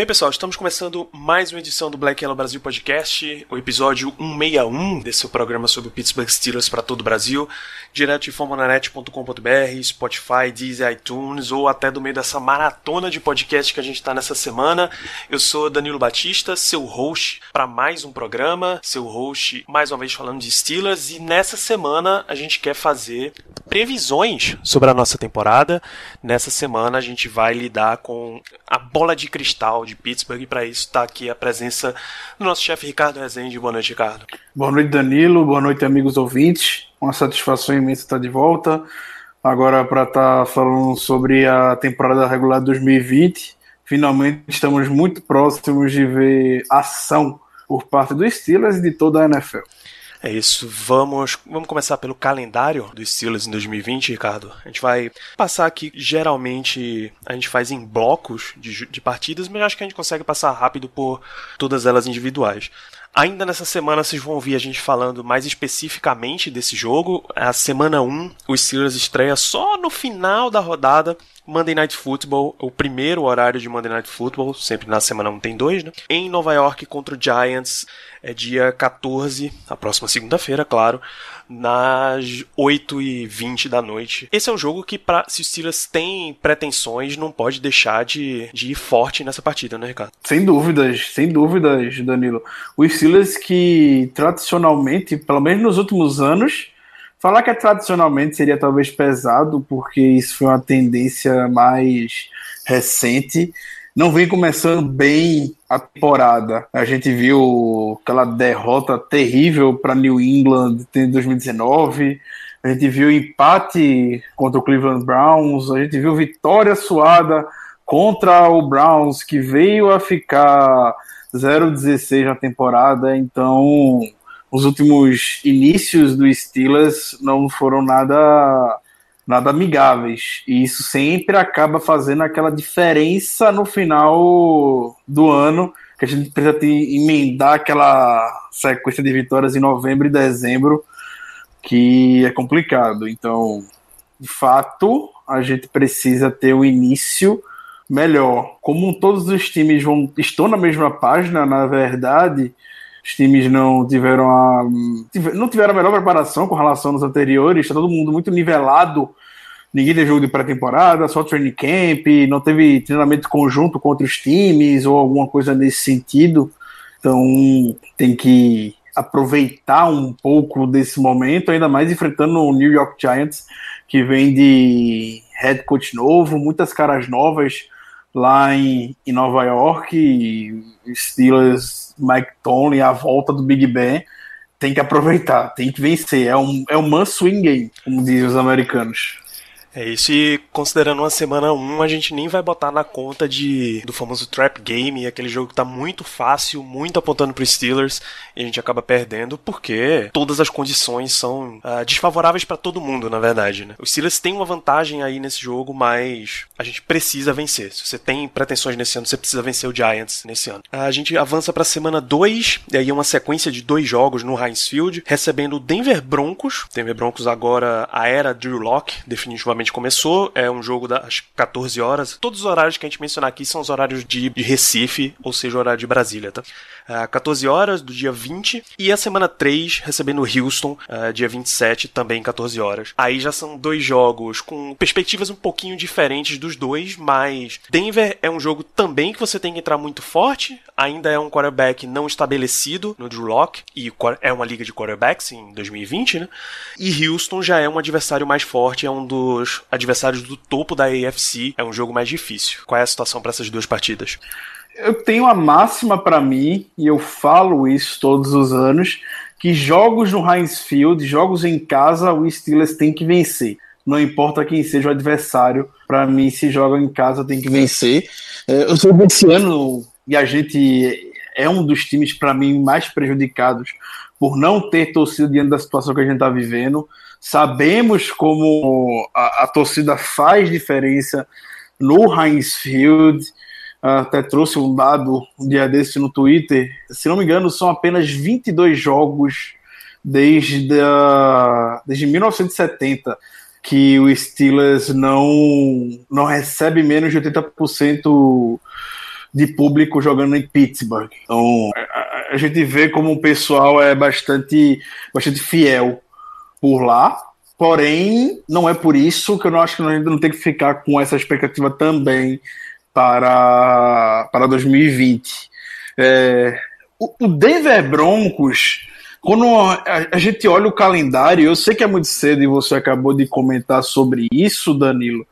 bem, pessoal, estamos começando mais uma edição do Black Yellow Brasil Podcast, o episódio 161 desse programa sobre o Pittsburgh Steelers para todo o Brasil, direto de fomonanet.com.br, Spotify, Deezer, iTunes ou até do meio dessa maratona de podcast que a gente está nessa semana. Eu sou Danilo Batista, seu host para mais um programa, seu host mais uma vez falando de Steelers e nessa semana a gente quer fazer previsões sobre a nossa temporada. Nessa semana a gente vai lidar com a bola de cristal de Pittsburgh e para isso está aqui a presença do nosso chefe Ricardo Rezende. Boa noite, Ricardo. Boa noite, Danilo. Boa noite, amigos ouvintes. Uma satisfação imensa estar de volta. Agora, para estar falando sobre a temporada regular de 2020, finalmente estamos muito próximos de ver ação por parte dos Steelers e de toda a NFL. É isso, vamos, vamos começar pelo calendário dos Steelers em 2020, Ricardo. A gente vai passar aqui, geralmente a gente faz em blocos de, de partidas, mas acho que a gente consegue passar rápido por todas elas individuais. Ainda nessa semana vocês vão ouvir a gente falando mais especificamente desse jogo. A semana 1, o Steelers estreia só no final da rodada. Monday Night Football, o primeiro horário de Monday Night Football, sempre na semana 1 tem dois, né? Em Nova York contra o Giants, é dia 14, a próxima segunda-feira, claro, nas 8h20 da noite. Esse é um jogo que, pra, se o Steelers tem pretensões, não pode deixar de, de ir forte nessa partida, né, Ricardo? Sem dúvidas, sem dúvidas, Danilo. O Steelers que tradicionalmente, pelo menos nos últimos anos, falar que é tradicionalmente seria talvez pesado, porque isso foi uma tendência mais recente. Não vem começando bem a temporada. A gente viu aquela derrota terrível para New England em 2019. A gente viu empate contra o Cleveland Browns. A gente viu vitória suada contra o Browns, que veio a ficar 0-16 na temporada. Então, os últimos inícios do Steelers não foram nada nada amigáveis. E isso sempre acaba fazendo aquela diferença no final do ano, que a gente precisa emendar aquela sequência de vitórias em novembro e dezembro, que é complicado. Então, de fato, a gente precisa ter um início melhor. Como todos os times vão, estão na mesma página, na verdade, os times não tiveram a não tiveram a melhor preparação com relação aos anteriores, está todo mundo muito nivelado. Ninguém tem jogo de pré-temporada, só training camp, não teve treinamento conjunto com outros times ou alguma coisa nesse sentido. Então tem que aproveitar um pouco desse momento, ainda mais enfrentando o New York Giants, que vem de head coach novo, muitas caras novas lá em, em Nova York, Steelers, Mike Tony, a volta do Big Ben, tem que aproveitar, tem que vencer. É um, é um must swing game, como dizem os americanos. É isso, e considerando uma semana 1, a gente nem vai botar na conta de do famoso trap game, aquele jogo que tá muito fácil, muito apontando pro Steelers, e a gente acaba perdendo porque todas as condições são uh, desfavoráveis para todo mundo, na verdade, né? Os Steelers têm uma vantagem aí nesse jogo, mas a gente precisa vencer. Se você tem pretensões nesse ano, você precisa vencer o Giants nesse ano. Uh, a gente avança pra semana 2, e aí é uma sequência de dois jogos no Heinz Field, recebendo o Denver Broncos. Denver Broncos agora, a era Drew Locke, definitivamente começou. É um jogo das 14 horas. Todos os horários que a gente mencionar aqui são os horários de, de Recife, ou seja, o horário de Brasília, tá? Uh, 14 horas do dia 20 e a semana 3 recebendo Houston, uh, dia 27, também 14 horas. Aí já são dois jogos com perspectivas um pouquinho diferentes dos dois, mas Denver é um jogo também que você tem que entrar muito forte. Ainda é um quarterback não estabelecido no Drew Lock e é uma liga de quarterbacks em 2020, né? E Houston já é um adversário mais forte, é um dos adversários do topo da AFC, é um jogo mais difícil. Qual é a situação para essas duas partidas? Eu tenho a máxima para mim, e eu falo isso todos os anos, que jogos no Heinz Field, jogos em casa, o Steelers tem que vencer. Não importa quem seja o adversário, para mim, se joga em casa, tem que vencer. Eu sou ano, e a gente é um dos times, para mim, mais prejudicados por não ter torcida diante da situação que a gente está vivendo. Sabemos como a, a, torcida faz diferença no Heinz Field. Até trouxe um dado um dia desse no Twitter. Se não me engano, são apenas 22 jogos desde, a, desde 1970 que o Steelers não, não recebe menos de 80% de público jogando em Pittsburgh. Então, a, a, gente vê como o pessoal é bastante, bastante fiel por lá. Porém, não é por isso que eu não acho que a gente não tem que ficar com essa expectativa também para, para 2020. É, o, Denver Broncos quando a, a, gente olha o calendário, eu sei que é muito cedo e você acabou de comentar sobre isso, Danilo,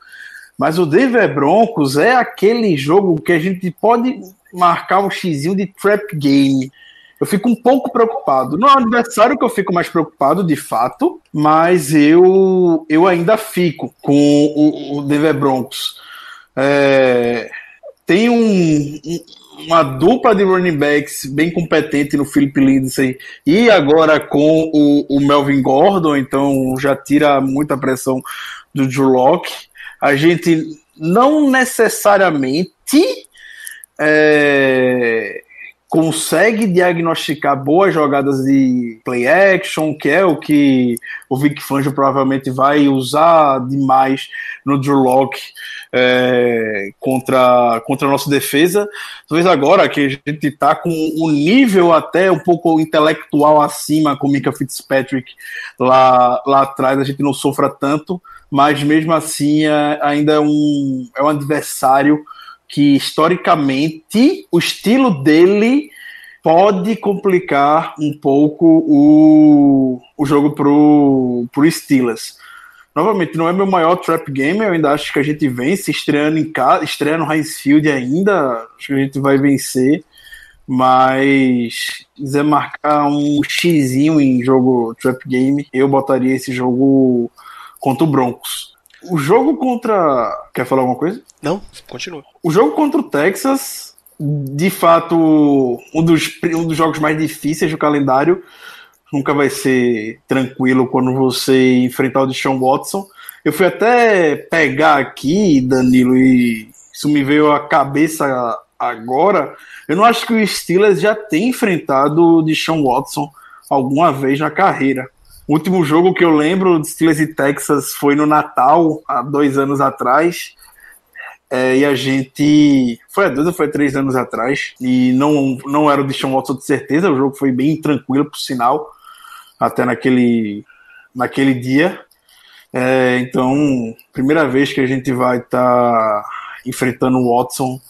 mas o Denver Broncos é aquele jogo que a gente pode marcar um xizinho de trap game. Eu fico um pouco preocupado. Não é o adversário que eu fico mais preocupado, de fato, mas eu, eu ainda fico com o, o Denver Broncos. É, tem um, uma dupla de running backs bem competente no Philip Lindsay e agora com o, o, Melvin Gordon, então já tira muita pressão do Drew Locke. A gente não necessariamente é, consegue diagnosticar boas jogadas de play action, que é o que o Vic Fangio provavelmente vai usar demais no Drew Locke é, contra, contra a nossa defesa. Talvez agora que a gente está com um nível até um pouco intelectual acima com o Mika Fitzpatrick lá, lá atrás, a gente não sofra tanto, mas mesmo assim é, ainda é um, é um adversário que historicamente o estilo dele pode complicar um pouco o, o jogo pro, pro Steelers. Novamente, não é meu maior trap game, eu ainda acho que a gente vence, estreando em casa, estreando no Heinz Field ainda, acho que a gente vai vencer, mas quiser marcar um xizinho em jogo trap game, eu botaria esse jogo contra o Broncos. O jogo contra. Quer falar alguma coisa? Não, continua. O jogo contra o Texas, de fato, um dos, um dos jogos mais difíceis do calendário. Nunca vai ser tranquilo quando você enfrentar o Deshaun Watson. Eu fui até pegar aqui, Danilo, e isso me veio à cabeça agora. Eu não acho que o Steelers já tem enfrentado o Deshaun Watson alguma vez na carreira. O último jogo que eu lembro de Steelers e Texas foi no Natal, há dois anos atrás. É, e a gente. Foi há dois ou foi três anos atrás. E não, não era o Deshaun Watson de certeza. O jogo foi bem tranquilo, por sinal. Até naquele, naquele dia. É, então, primeira vez que a gente vai estar tá enfrentando o Watson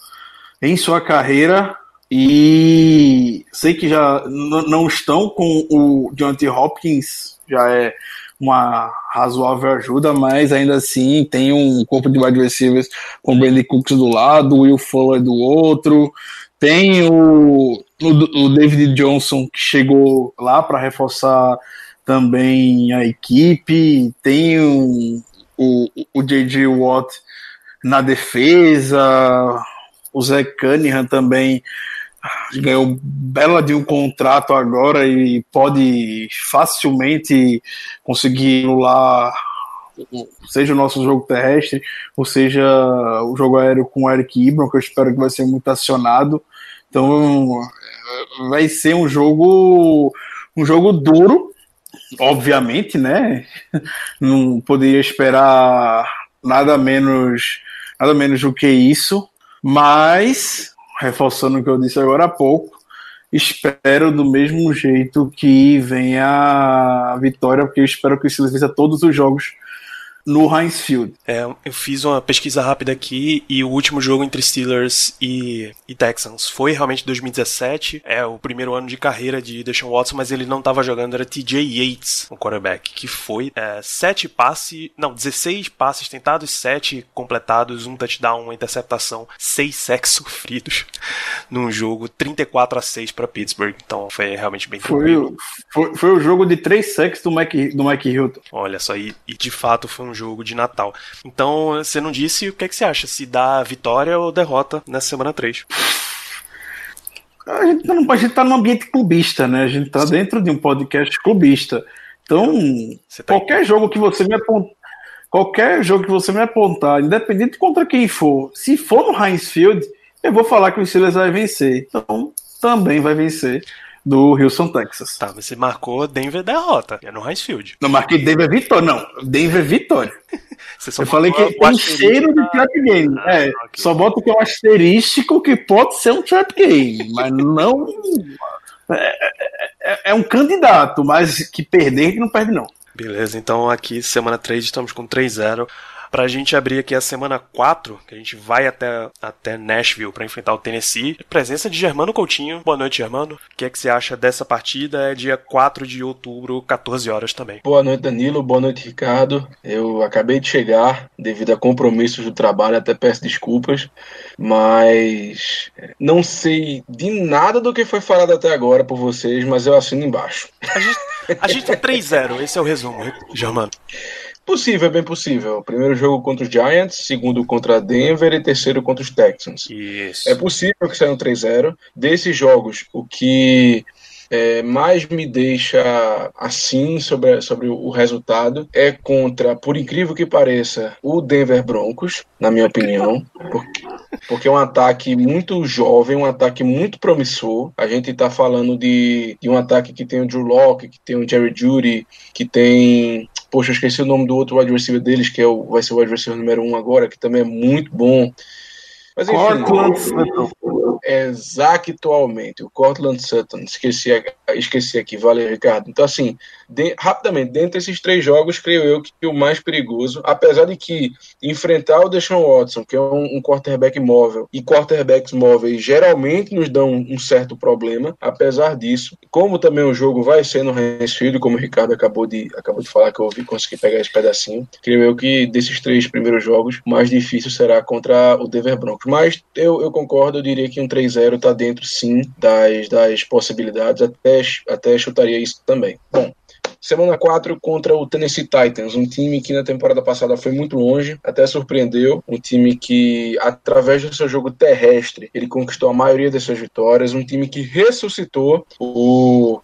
em sua carreira. E sei que já não estão com o Deontay Hopkins já é uma razoável ajuda, mas ainda assim tem um corpo de wide receivers com o Brandon Cooks do lado, o Will Fuller do outro, tem o, o, o David Johnson que chegou lá para reforçar também a equipe, tem o, o, o J.J. Watt na defesa, o Zé Cunningham também ganhou bela de um contrato agora e pode facilmente conseguir lá seja o nosso jogo terrestre, ou seja o jogo aéreo com o Eric Ibram, que eu espero que vai ser muito acionado. Então vai ser um jogo um jogo duro, obviamente, né? Não poderia esperar nada menos nada menos do que isso, mas reforçando o que eu disse agora há pouco, espero do mesmo jeito que venha a vitória, porque eu espero que o Steelers vença todos os jogos no Heinz Field. É, eu fiz uma pesquisa rápida aqui e o último jogo entre Steelers e, e, Texans foi realmente 2017. É o primeiro ano de carreira de Deshaun Watson, mas ele não estava jogando, era TJ Yates, o quarterback, que foi é, sete passes, não, 16 passes tentados, sete completados, um touchdown, uma interceptação, seis sacks sofridos num jogo 34 a 6 para Pittsburgh. Então foi realmente bem foi, foi, foi, o jogo de três sacks do Mike, do Mike Hilton. Olha só, e, e de fato foi um jogo de Natal. Então, você não disse o que, é que você acha, se dá vitória ou derrota nessa semana 3. A gente, tá num, a gente tá num ambiente clubista, né? A gente tá dentro de um podcast clubista. Então, tá qualquer jogo que você me apontar, qualquer jogo que você me apontar, independente contra quem for, se for no Heinz Field, eu vou falar que o Steelers vai vencer. Então, também vai vencer do Houston, Texas. Tá, você marcou Denver derrota. É no Heinz Field. Não marquei Denver vitória, não. Denver vitória. Eu falei que tem cheiro de trap game. Ah, é, ok. só boto que é um asterístico que pode ser um trap game, mas não. É, é- é um candidato, mas que perder que não perde, não. Beleza, então aqui, semana 3, estamos com 3-0. Pra gente abrir aqui a semana 4, que a gente vai até, até Nashville pra enfrentar o Tennessee. Presença de Germano Coutinho. Boa noite, Germano. O que é que você acha dessa partida? É dia 4 de outubro, 14 horas também. Boa noite, Danilo. Boa noite, Ricardo. Eu acabei de chegar devido a compromissos do trabalho, até peço desculpas, mas não sei de nada do que foi falado até agora por vocês, mas eu assino embaixo. A gente, a gente tá 3-0, esse é o resumo, Germano. Possível, é bem possível. Primeiro jogo contra os Giants, segundo contra Denver e terceiro contra os Texans. Isso. É possível que saia um 3-0. Desses jogos, o que é, mais me deixa assim sobre, sobre o resultado é contra, por incrível que pareça, o Denver Broncos, na minha opinião. Porque, porque é um ataque muito jovem, um ataque muito promissor. A gente está falando de, de um ataque que tem o Drew Locke, que tem o Jerry Judy, que tem. Poxa, eu esqueci o nome do outro wide receiver deles, que é o, vai ser o wide receiver número um agora, que também é muito bom. Mas enfim, Cortland Sutton. Exatamente, o Cortland Sutton. Esqueci, esqueci aqui, valeu, Ricardo. Então, assim, de- rapidamente, dentre esses três jogos, creio eu que o mais perigoso, apesar de que enfrentar o Deshaun Watson, que é um, um quarterback móvel, e quarterbacks móveis geralmente nos dão um certo problema, apesar disso, como também o jogo vai ser no Heinz Field, como o Ricardo acabou de, acabou de falar, que eu ouvi, consegui pegar esse pedacinho, creio eu que desses três primeiros jogos, o mais difícil será contra o Denver Broncos. Mas eu, eu concordo, eu diria que um 3-0 está dentro, sim, das, das possibilidades, até, até chutaria isso também. Bom, Semana 4 contra o Tennessee Titans, um time que na temporada passada foi muito longe, até surpreendeu, um time que através do seu jogo terrestre, ele conquistou a maioria das suas vitórias, um time que ressuscitou o,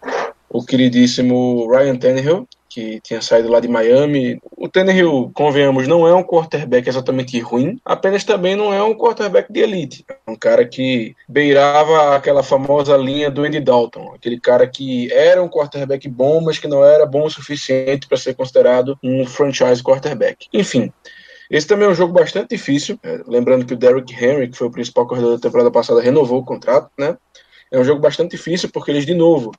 o queridíssimo Ryan Tannehill, que tinha saído lá de Miami. O Tannehill, convenhamos, não é um quarterback exatamente ruim, apenas também não é um quarterback de elite. É um cara que beirava aquela famosa linha do Andy Dalton, aquele cara que era um quarterback bom, mas que não era bom o suficiente para ser considerado um franchise quarterback. Enfim, esse também é um jogo bastante difícil. É, lembrando que o Derrick Henry, que foi o principal corredor da temporada passada, renovou o contrato, né? É um jogo bastante difícil porque eles, de novo,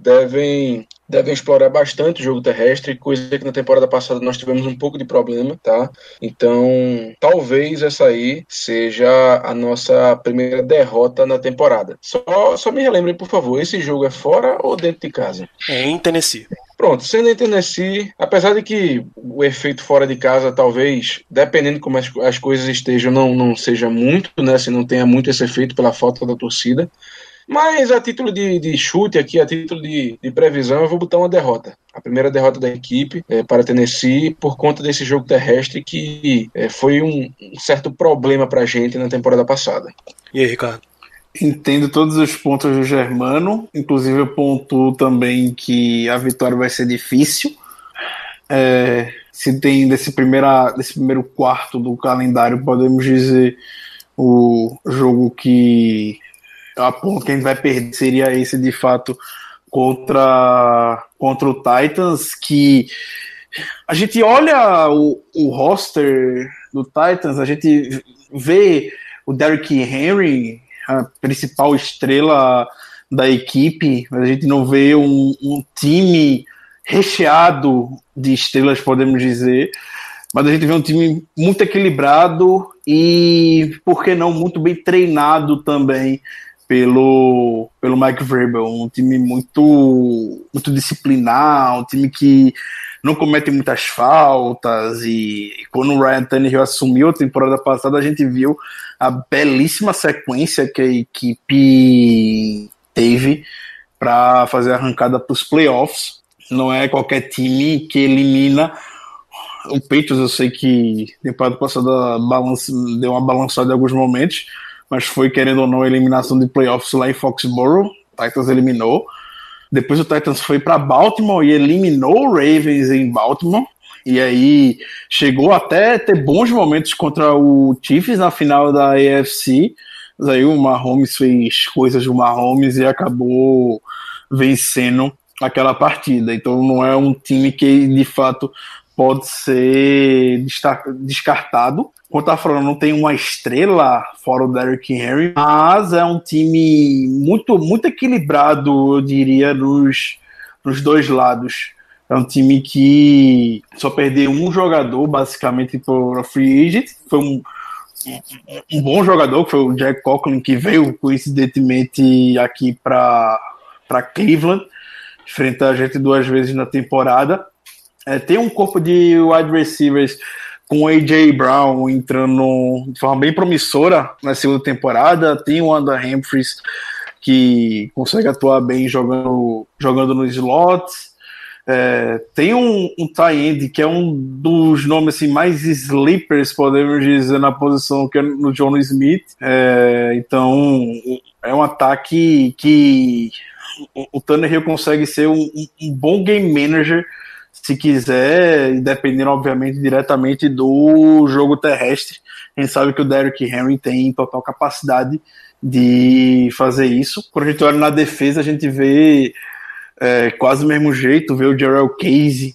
devem, devem explorar bastante o jogo terrestre, coisa que na temporada passada nós tivemos um pouco de problema, tá? Então, talvez essa aí seja a nossa primeira derrota na temporada. Só, só me relembrem, por favor, esse jogo é fora ou dentro de casa? É em Tennessee. Pronto, sendo em Tennessee, apesar de que o efeito fora de casa, talvez, dependendo de como as, as coisas estejam, não, não seja muito, né? Se não tenha muito esse efeito pela falta da torcida. Mas a título de, de chute aqui, a título de, de, previsão, eu vou botar uma derrota. A primeira derrota da equipe é, para Tennessee por conta desse jogo terrestre que é, foi um, um certo problema para a gente na temporada passada. E aí, Ricardo? Entendo todos os pontos do Germano, inclusive eu pontuo também que a vitória vai ser difícil. É, se tem desse, primeira, desse primeiro quarto do calendário, podemos dizer o jogo que aponta quem vai perder seria esse de fato contra, contra o Titans, que a gente olha o, o roster do Titans, a gente vê o Derrick Henry, a principal estrela da equipe, a gente não vê um, um time recheado de estrelas, podemos dizer, mas a gente vê um time muito equilibrado e, por que não, muito bem treinado também pelo, pelo Mike Vrabel, um time muito, muito disciplinar, um time que não comete muitas faltas e quando o Ryan Tannehill assumiu a temporada passada a gente viu a belíssima sequência que a equipe teve para fazer a arrancada para os playoffs. Não é qualquer time que elimina o Patriots. Eu sei que temporada passada balance, deu uma balançada em alguns momentos, mas foi, querendo ou não, a eliminação de playoffs lá em Foxborough. Titans eliminou. Depois o Titans foi para Baltimore e eliminou o Ravens em Baltimore. E aí chegou até ter bons momentos contra o Chiefs na final da AFC. Mas aí o Mahomes fez coisas do Mahomes e acabou vencendo aquela partida. Então não é um time que de fato pode ser descartado. Eu falando, não tem uma estrela fora o Derrick Henry, mas é um time muito, muito equilibrado, eu diria, nos, nos dois lados. É um time que só perdeu um jogador, basicamente, por free agent. Foi um, um bom jogador, que foi o Jack Coughlin, que veio coincidentemente aqui para Cleveland, enfrentar a gente duas vezes na temporada. É, tem um corpo de wide receivers com AJ Brown entrando de forma bem promissora na segunda temporada. Tem o Andrew Humphries que consegue atuar bem jogando, jogando no slot. É, tem um, um tie-end que é um dos nomes assim, mais sleepers, podemos dizer, na posição que é no John Smith. É, então, é um ataque que o, o Tanner Hill consegue ser um, um, bom game manager se quiser, dependendo, obviamente, diretamente do jogo terrestre. A gente sabe que o Derrick Henry tem total capacidade de fazer isso. Quando a gente olha na defesa, a gente vê é, quase do mesmo jeito, ver o Jarrell Casey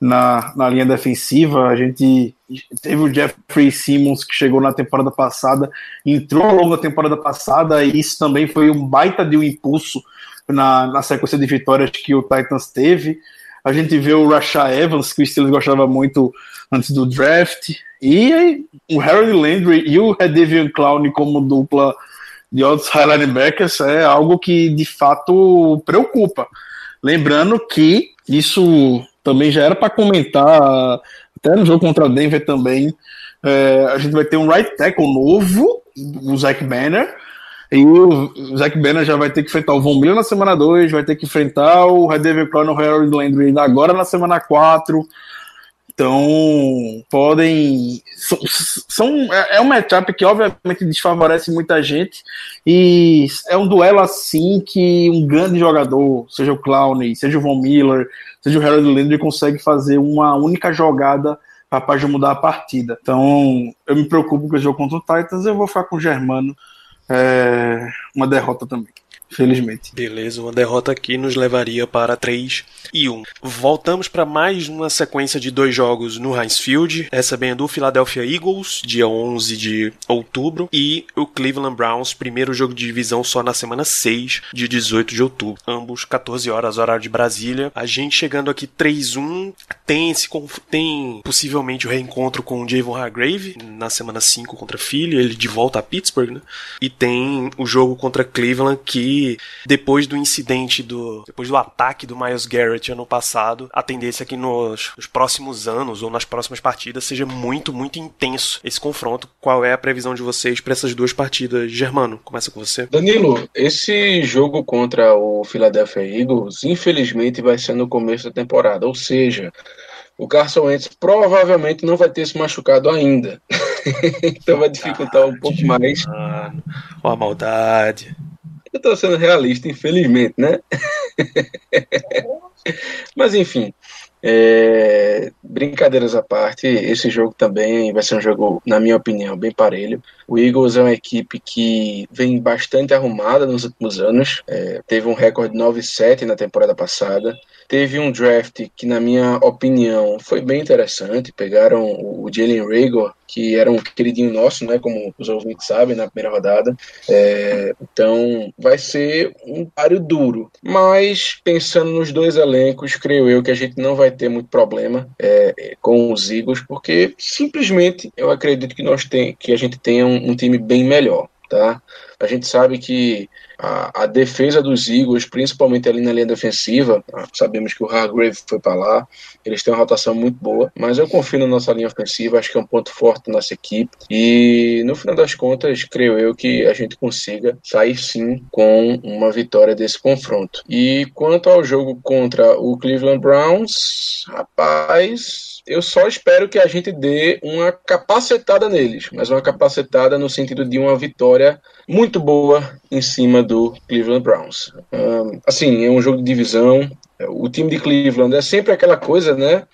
na, na linha defensiva. A gente teve o Jeffrey Simmons que chegou na temporada passada, entrou ao longo da temporada passada, e isso também foi um baita de um impulso na, na sequência de vitórias que o Titans teve. A gente vê o Rasha Evans, que o Steelers gostava muito antes do draft, e o Harold Landry e o Redevian Clown como dupla de outros high linebackers é algo que de fato preocupa. Lembrando que isso também já era para comentar, até no jogo contra o Denver também. É, a gente vai ter um right tackle novo, o Zach Banner. E o Zach Banner já vai ter que enfrentar o Von Miller na semana 2, vai ter que enfrentar o Red Devil Crown o Harold Landry agora na semana 4. Então, podem. São, é, é um matchup que, obviamente, desfavorece muita gente. E é um duelo assim que um grande jogador, seja o Clowney, seja o Von Miller, seja o Harold Landry, consegue fazer uma única jogada capaz de mudar a partida. Então, eu me preocupo com o jogo contra o Titans. Eu vou ficar com o Germano. É, uma derrota também felizmente. Beleza, uma derrota aqui nos levaria para 3 e 1. Voltamos para mais uma sequência de dois jogos no Heinz Field, recebendo o Philadelphia Eagles, dia 11 de outubro, e o Cleveland Browns, primeiro jogo de divisão só na semana 6 de 18 de outubro. Ambos 14 horas, horário de Brasília. A gente chegando aqui 3-1, tem, esse, tem possivelmente o reencontro com o Javon Hargrave na semana 5 contra Philly, ele de volta a Pittsburgh, né? E tem o jogo contra Cleveland que depois do incidente do. depois do ataque do Miles Garrett ano passado, a tendência é que nos, nos próximos anos ou nas próximas partidas seja muito, muito intenso esse confronto. Qual é a previsão de vocês para essas duas partidas? Germano, começa com você. Danilo, esse jogo contra o Philadelphia Eagles, infelizmente, vai ser no começo da temporada, ou seja. O Carson Wentz provavelmente não vai ter se machucado ainda. então vai dificultar um pouco mais. Mano, ó a maldade. Eu tô sendo realista, infelizmente, né? Mas enfim, é, brincadeiras à parte, esse jogo também vai ser um jogo, na minha opinião, bem parelho. O Eagles é uma equipe que vem bastante arrumada nos últimos anos, é, teve um recorde 9-7 na temporada passada, teve um draft que, na minha opinião, foi bem interessante. Pegaram o Jalen Rager, que era um queridinho nosso, né, como os ouvintes sabem, na primeira rodada. É, então, vai ser um páreo duro. Mas, pensando nos dois elencos, creio eu que a gente não vai ter muito problema é, com os Eagles, porque simplesmente eu acredito que nós tem, que a gente tenha um, um time bem melhor. Tá? A gente sabe que a, a, defesa dos Eagles, principalmente ali na linha defensiva, ah, sabemos que o Hargrave foi para lá, eles têm uma rotação muito boa, mas eu confio na nossa linha ofensiva, acho que é um ponto forte da nossa equipe, e no final das contas, creio eu que a gente consiga sair sim com uma vitória desse confronto. E quanto ao jogo contra o Cleveland Browns, rapaz, eu só espero que a gente dê uma capacetada neles, mas uma capacetada no sentido de uma vitória muito boa em cima do Cleveland Browns. Um, assim, é um jogo de divisão. O time de Cleveland é sempre aquela coisa, né?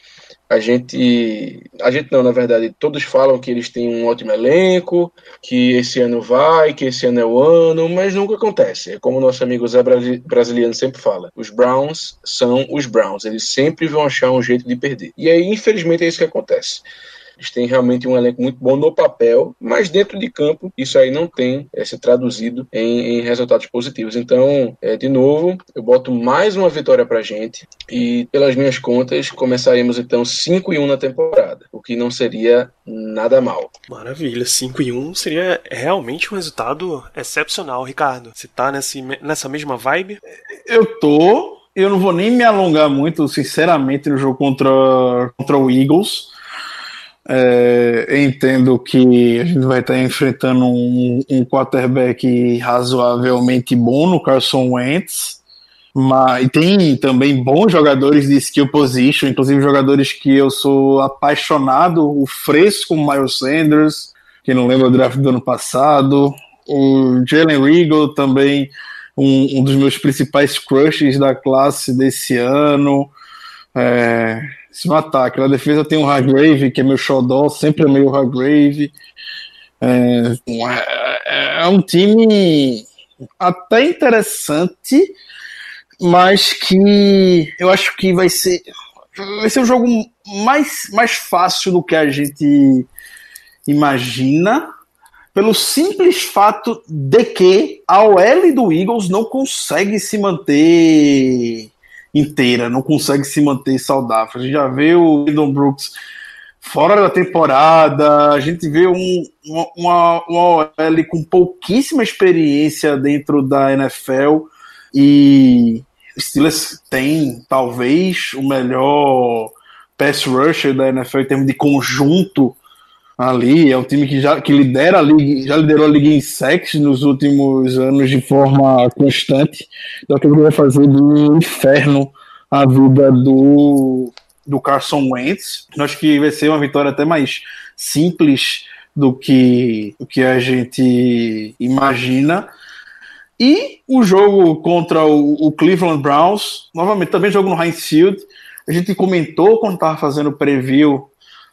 A gente, a gente não, na verdade, todos falam que eles têm um ótimo elenco, que esse ano vai, que esse ano é o ano, mas nunca acontece. É como nosso amigo Zé Brasiliano sempre fala: os Browns são os Browns, eles sempre vão achar um jeito de perder. E aí, infelizmente, é isso que acontece. Eles têm realmente um elenco muito bom no papel, mas dentro de campo isso aí não tem é, se traduzido em, em, resultados positivos. Então, é, de novo, eu boto mais uma vitória pra gente e, pelas minhas contas, começaremos então 5 e 1 na temporada, o que não seria nada mal. Maravilha, 5 e 1 seria realmente um resultado excepcional, Ricardo. Você tá nesse, nessa mesma vibe? Eu tô. Eu não vou nem me alongar muito, sinceramente, no jogo contra, contra o Eagles é, entendo que a gente vai estar enfrentando um, um quarterback razoavelmente bom no Carson Wentz, mas tem também bons jogadores de skill position, inclusive jogadores que eu sou apaixonado, o fresco Miles Sanders, que não lembra o draft do ano passado, o Jalen Regal também um, um, dos meus principais crushes da classe desse ano. É, no ataque. Na defesa tem o Hargrave, que é meu xodó, sempre é meio Hargrave. É, é, é um time até interessante, mas que eu acho que vai ser vai ser um jogo mais, mais fácil do que a gente imagina, pelo simples fato de que a OL do Eagles não consegue se manter inteira, não consegue se manter saudável. A gente já vê o Lyndon Brooks fora da temporada, a gente vê um, uma, uma OL com pouquíssima experiência dentro da NFL e Steelers tem talvez o melhor pass rusher da NFL em termos de conjunto ali. É um time que já que lidera a liga, já liderou a liga em sacks nos últimos anos de forma constante. Então, que vai fazer do inferno a vida do, do Carson Wentz. Acho que vai ser uma vitória até mais simples do que, do que a gente imagina. E o jogo contra o, o Cleveland Browns, novamente, também jogo no Heinz Field. A gente comentou quando estava fazendo o preview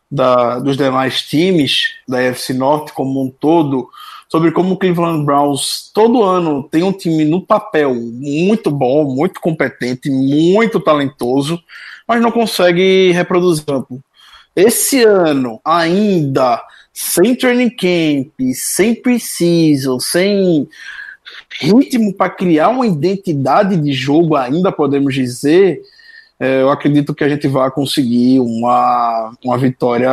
da, dos demais times da FC Norte como um todo, sobre como o Cleveland Browns todo ano tem um time no papel muito bom, muito competente, muito talentoso, mas não consegue reproduzir. Esse ano, ainda, sem training camp, sem precision, sem ritmo para criar uma identidade de jogo, ainda podemos dizer, eu acredito que a gente vai conseguir uma, uma vitória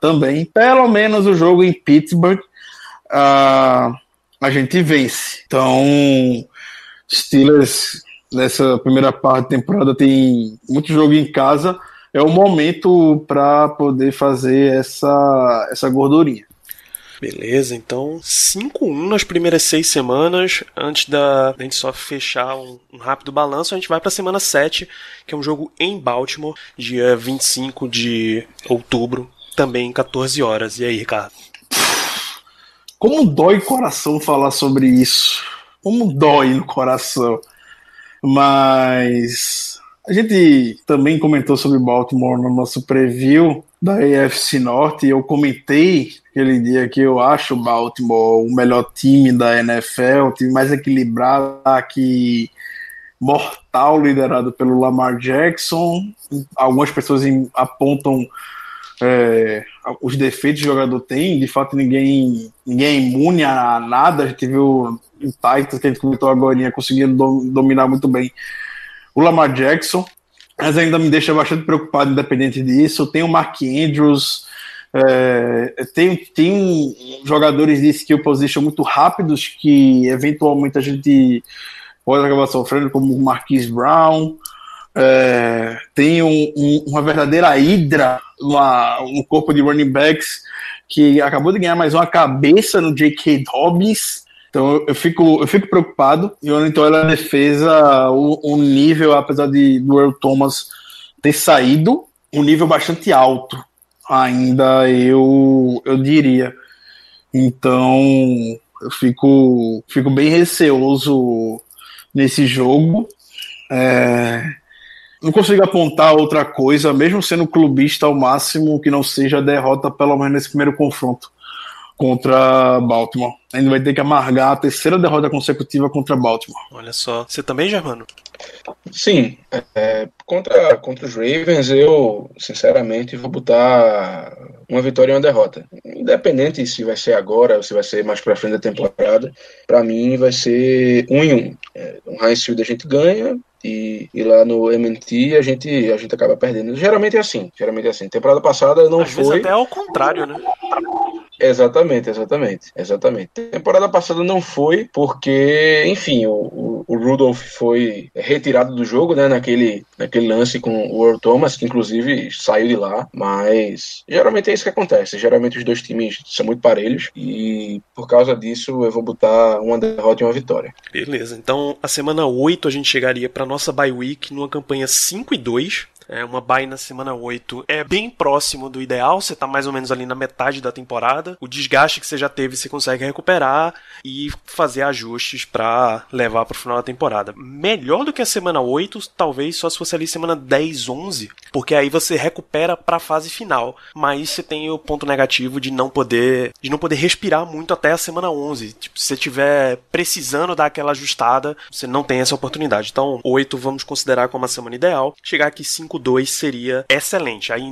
também. Pelo menos o jogo em Pittsburgh uh, a gente vence. Então, Steelers nessa primeira parte da temporada tem muito jogo em casa. É o momento para poder fazer essa, essa gordurinha. Beleza, então 5-1 nas primeiras seis semanas. Antes da, da gente só fechar um, um, rápido balanço, a gente vai para a semana 7, que é um jogo em Baltimore, dia 25 de outubro, também 14 horas. E aí, Ricardo? Como dói o coração falar sobre isso. Como dói no coração. Mas a gente também comentou sobre Baltimore no nosso preview da AFC Norte. Eu comentei aquele dia que eu acho o Baltimore o melhor time da NFL, o time mais equilibrado, que mortal, liderado pelo Lamar Jackson. Algumas pessoas apontam é, os defeitos que o jogador tem. De fato, ninguém, ninguém é imune a nada. A gente viu em Titans, que a gente comentou agora, conseguindo dominar muito bem o Lamar Jackson, mas ainda me deixa bastante preocupado, independente disso. Tem o Mark Andrews, É, tem, tem jogadores de skill position muito rápidos que eventualmente a gente pode acabar sofrendo, como o Marquise Brown. É, tem um, um, uma verdadeira hidra no corpo de running backs que acabou de ganhar mais uma cabeça no J.K. Dobbins. Então eu fico, eu fico preocupado. E então ela defesa o, o nível, apesar de do Earl Thomas ter saído, um nível bastante alto ainda eu, eu diria. Então, eu fico, fico bem receoso nesse jogo. É, não consigo apontar outra coisa, mesmo sendo clubista ao máximo, que não seja derrota, pelo menos nesse primeiro confronto contra Baltimore. Ainda vai ter que amargar a terceira derrota consecutiva contra Baltimore. Olha só. Você também, Germano? Sim. É, contra, contra os Ravens, eu, sinceramente, vou botar uma vitória e uma derrota. Independente se vai ser agora ou se vai ser mais pra frente da temporada, para mim vai ser um em um. É, um Heinz Field a gente ganha, e, e, lá no MNT a gente, a gente acaba perdendo. Geralmente é assim, geralmente é assim. Temporada passada não Às foi. Vezes até ao contrário, né? Exatamente, exatamente, exatamente. Temporada passada não foi porque, enfim, o, o, o, Rudolph foi retirado do jogo, né, naquele, naquele lance com o Earl Thomas, que inclusive saiu de lá, mas geralmente é isso que acontece. Geralmente os dois times são muito parelhos e por causa disso eu vou botar uma derrota e uma vitória. Beleza, então a semana 8 a gente chegaria para nossa bye week numa campanha 5 e 2, é, uma bye na semana 8 é bem próximo do ideal, você tá mais ou menos ali na metade da temporada. O desgaste que você já teve, você consegue recuperar e fazer ajustes para levar para o final da temporada. Melhor do que a semana 8, talvez só se fosse ali semana 10, 11, porque aí você recupera para a fase final, mas você tem o ponto negativo de não poder de não poder respirar muito até a semana 11. Tipo, se você tiver precisando dar aquela ajustada, você não tem essa oportunidade. Então, 8 vamos considerar como a semana ideal. Chegar aqui 5 5-2 seria excelente. Aí,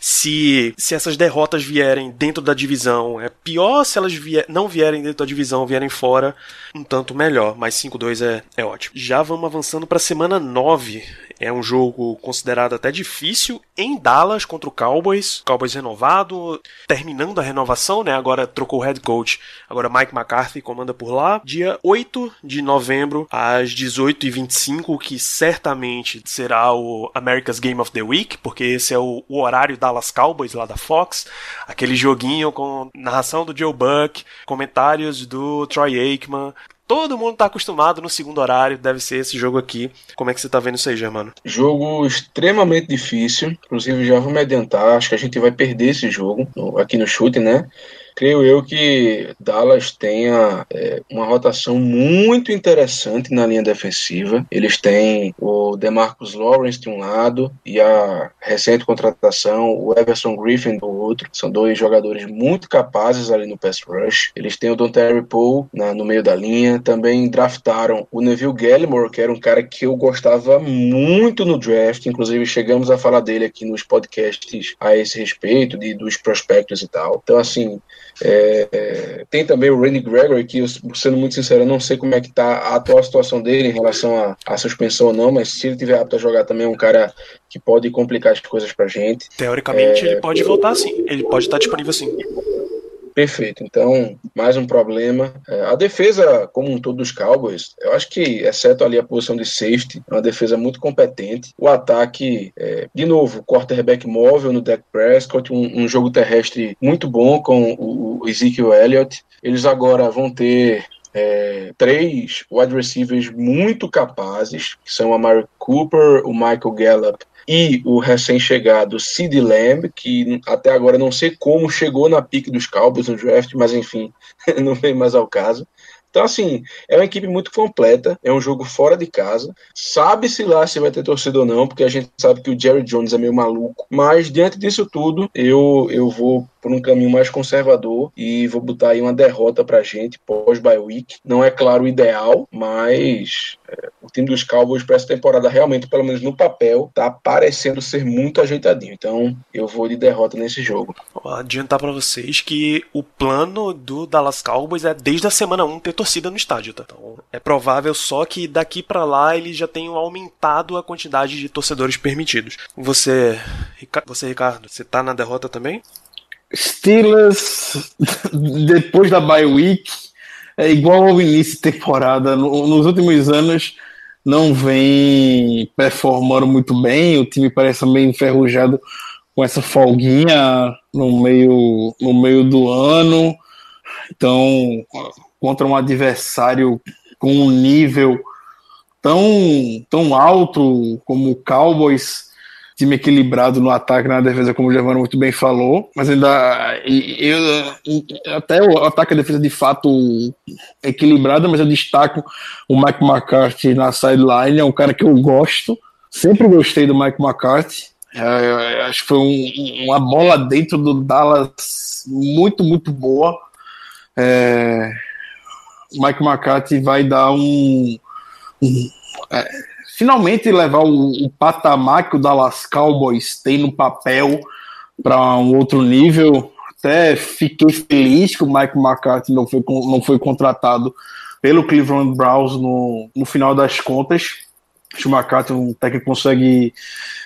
se, se essas derrotas vierem dentro da divisão, é pior se elas vier, não vierem dentro da divisão, vierem fora, um tanto melhor. Mas 5-2 é, é ótimo. Já vamos avançando para semana 9. É um jogo considerado até difícil em Dallas contra o Cowboys. Cowboys renovado, terminando a renovação, né? Agora trocou o head coach. Agora Mike McCarthy comanda por lá. Dia 8 de novembro, às 18h25, que certamente será o America's Game of the Week, porque esse é o, o horário Dallas Cowboys lá da Fox. Aquele joguinho com narração do Joe Buck, comentários do Troy Aikman, todo mundo tá acostumado no segundo horário, deve ser esse jogo aqui. Como é que você tá vendo isso aí, Germano? Jogo extremamente difícil, inclusive já vou me adiantar, acho que a gente vai perder esse jogo aqui no chute, né? Creio eu que Dallas tenha é, uma rotação muito interessante na linha defensiva. Eles têm o DeMarcus Lawrence de um lado e a recente contratação, o Everson Griffin do outro. São dois jogadores muito capazes ali no pass rush. Eles têm o Don Terry Poe na, no meio da linha. Também draftaram o Neville Gallimore, que era um cara que eu gostava muito no draft. Inclusive, chegamos a falar dele aqui nos podcasts a esse respeito, de, dos prospectos e tal. Então, assim, é, tem também o Randy Gregory, que, eu, sendo muito sincero, eu não sei como é que está a atual situação dele em relação à suspensão ou não, mas se ele tiver apto a jogar também é um cara que pode complicar as coisas pra gente. Teoricamente, é, ele pode voltar sim, ele pode estar disponível sim. Perfeito. Então, mais um problema. É, a defesa, como um todo dos Cowboys, eu acho que, exceto ali a posição de safety, é uma defesa muito competente. O ataque, é, de novo, quarterback móvel no Dak Prescott, um, um, jogo terrestre muito bom com o, o Ezekiel Elliott. Eles agora vão ter é, três wide receivers muito capazes, que são a Mary Cooper, o Michael Gallup e o recém-chegado Sid Lamb, que até agora não sei como chegou na pique dos Cowboys no draft, mas enfim, não vem mais ao caso. Então, assim, é uma equipe muito completa, é um jogo fora de casa. Sabe-se lá se vai ter torcida ou não, porque a gente sabe que o Jerry Jones é meio maluco. Mas, diante disso tudo, eu, eu vou por um caminho mais conservador e vou botar aí uma derrota pra gente pós-bye week. Não é claro o ideal, mas é, o time dos Cowboys para essa temporada realmente, pelo menos no papel, tá parecendo ser muito ajeitadinho. Então eu vou de derrota nesse jogo. Vou adiantar para vocês que o plano do Dallas Cowboys é desde a semana 1 ter torcida no estádio, tá? Então é provável só que daqui para lá eles já tenham aumentado a quantidade de torcedores permitidos. Você, você Ricardo, você tá na derrota também? Steelers, depois da bye week, é igual ao início de temporada. No- nos últimos anos, não vem performando muito bem. O time parece meio enferrujado com essa folguinha no meio, no meio do ano. Então, contra um adversário com um nível tão, tão alto como o Cowboys, time equilibrado no ataque na defesa, como o Germano muito bem falou, mas ainda eu, até o ataque e a defesa de fato equilibrada, mas eu destaco o Mike McCarthy na sideline, é um cara que eu gosto, sempre gostei do Mike McCarthy. É, eu acho que foi um- uma bola dentro do Dallas muito, muito boa. É, Mike McCarthy vai dar um, um- é, finalmente levar o, o patamar que o Dallas Cowboys tem no papel para um outro nível. Até fiquei feliz que o Mike McCarthy não foi, não foi contratado pelo Cleveland Browns no, no final das contas. Acho que o McCarthy é um técnico que consegue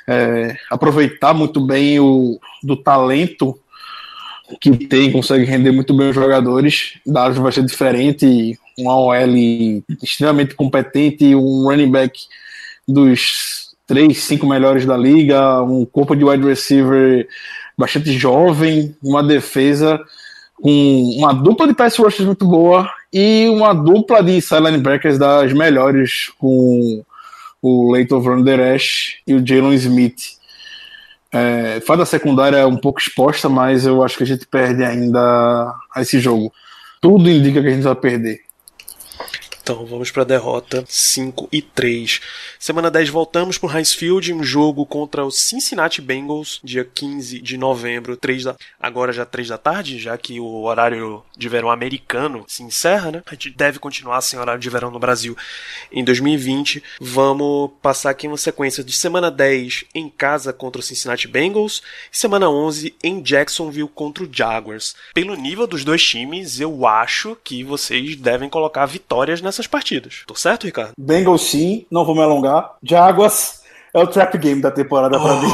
é, aproveitar muito bem o, do talento que tem, consegue render muito bem os jogadores. Dallas vai ser diferente, um OL extremamente competente, um running back dos três, cinco melhores da liga, um corpo de wide receiver bastante jovem, uma defesa com uma dupla de pass rushers muito boa e uma dupla de side linebackers das melhores com o Leighton Van Der Esch e o Jalen Smith. É, faz da secundária um pouco exposta, mas eu acho que a gente perde ainda esse jogo. Tudo indica que a gente vai perder. Então vamos para a derrota 5 e 3. Semana 10 voltamos para o Heinz Field, um jogo contra o Cincinnati Bengals, dia 15 de novembro, 3 da... agora já 3 da tarde, já que o horário de verão americano se encerra, né? A gente deve continuar sem horário de verão no Brasil em 2020. Vamos passar aqui uma sequência de semana 10 em casa contra o Cincinnati Bengals e semana 11 em Jacksonville contra o Jaguars. Pelo nível dos dois times, eu acho que vocês devem colocar vitórias nessas partidas. Tô certo, Ricardo? Bengals sim, não vou me alongar. Jaguars é o trap game da temporada para mim.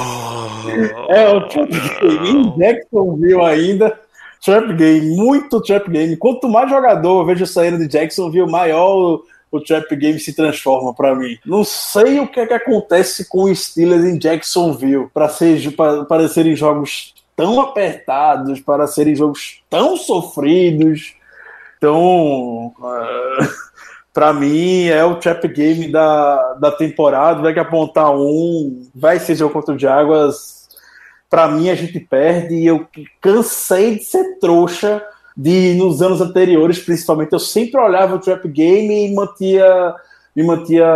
É o trap game em Jacksonville ainda. Trap game, muito trap game. Quanto mais jogador eu vejo saindo de Jacksonville, maior o, o trap game se transforma para mim. Não sei o que é que acontece com os Steelers em Jacksonville para ser, para, para serem jogos tão apertados, para serem jogos tão sofridos. Então, para mim é o trap game da, da temporada. Vai que apontar um, vai ser jogo contra o Jaguars. Para mim a gente perde e eu cansei de ser trouxa de nos anos anteriores, principalmente eu sempre olhava o trap game e mantia me mantia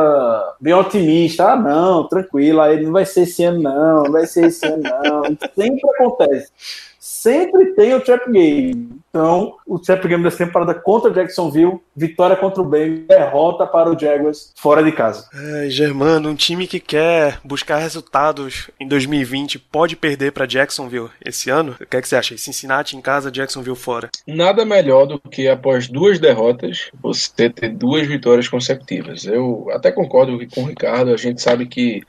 bem otimista. Ah, não, tranquilo, aí não vai ser esse ano, não, não vai ser esse ano, não. Sempre acontece. Sempre tem o trap game. Então, o trap game dessa temporada contra o Jacksonville, vitória contra o Bengals, derrota para o Jaguars fora de casa. Ai, Germano, um time que quer buscar resultados em 2020 pode perder para Jacksonville esse ano? O que, é que você acha? Cincinnati em casa, Jacksonville fora. Nada melhor do que após duas derrotas você ter duas vitórias consecutivas. Eu até concordo com o Ricardo, a gente sabe que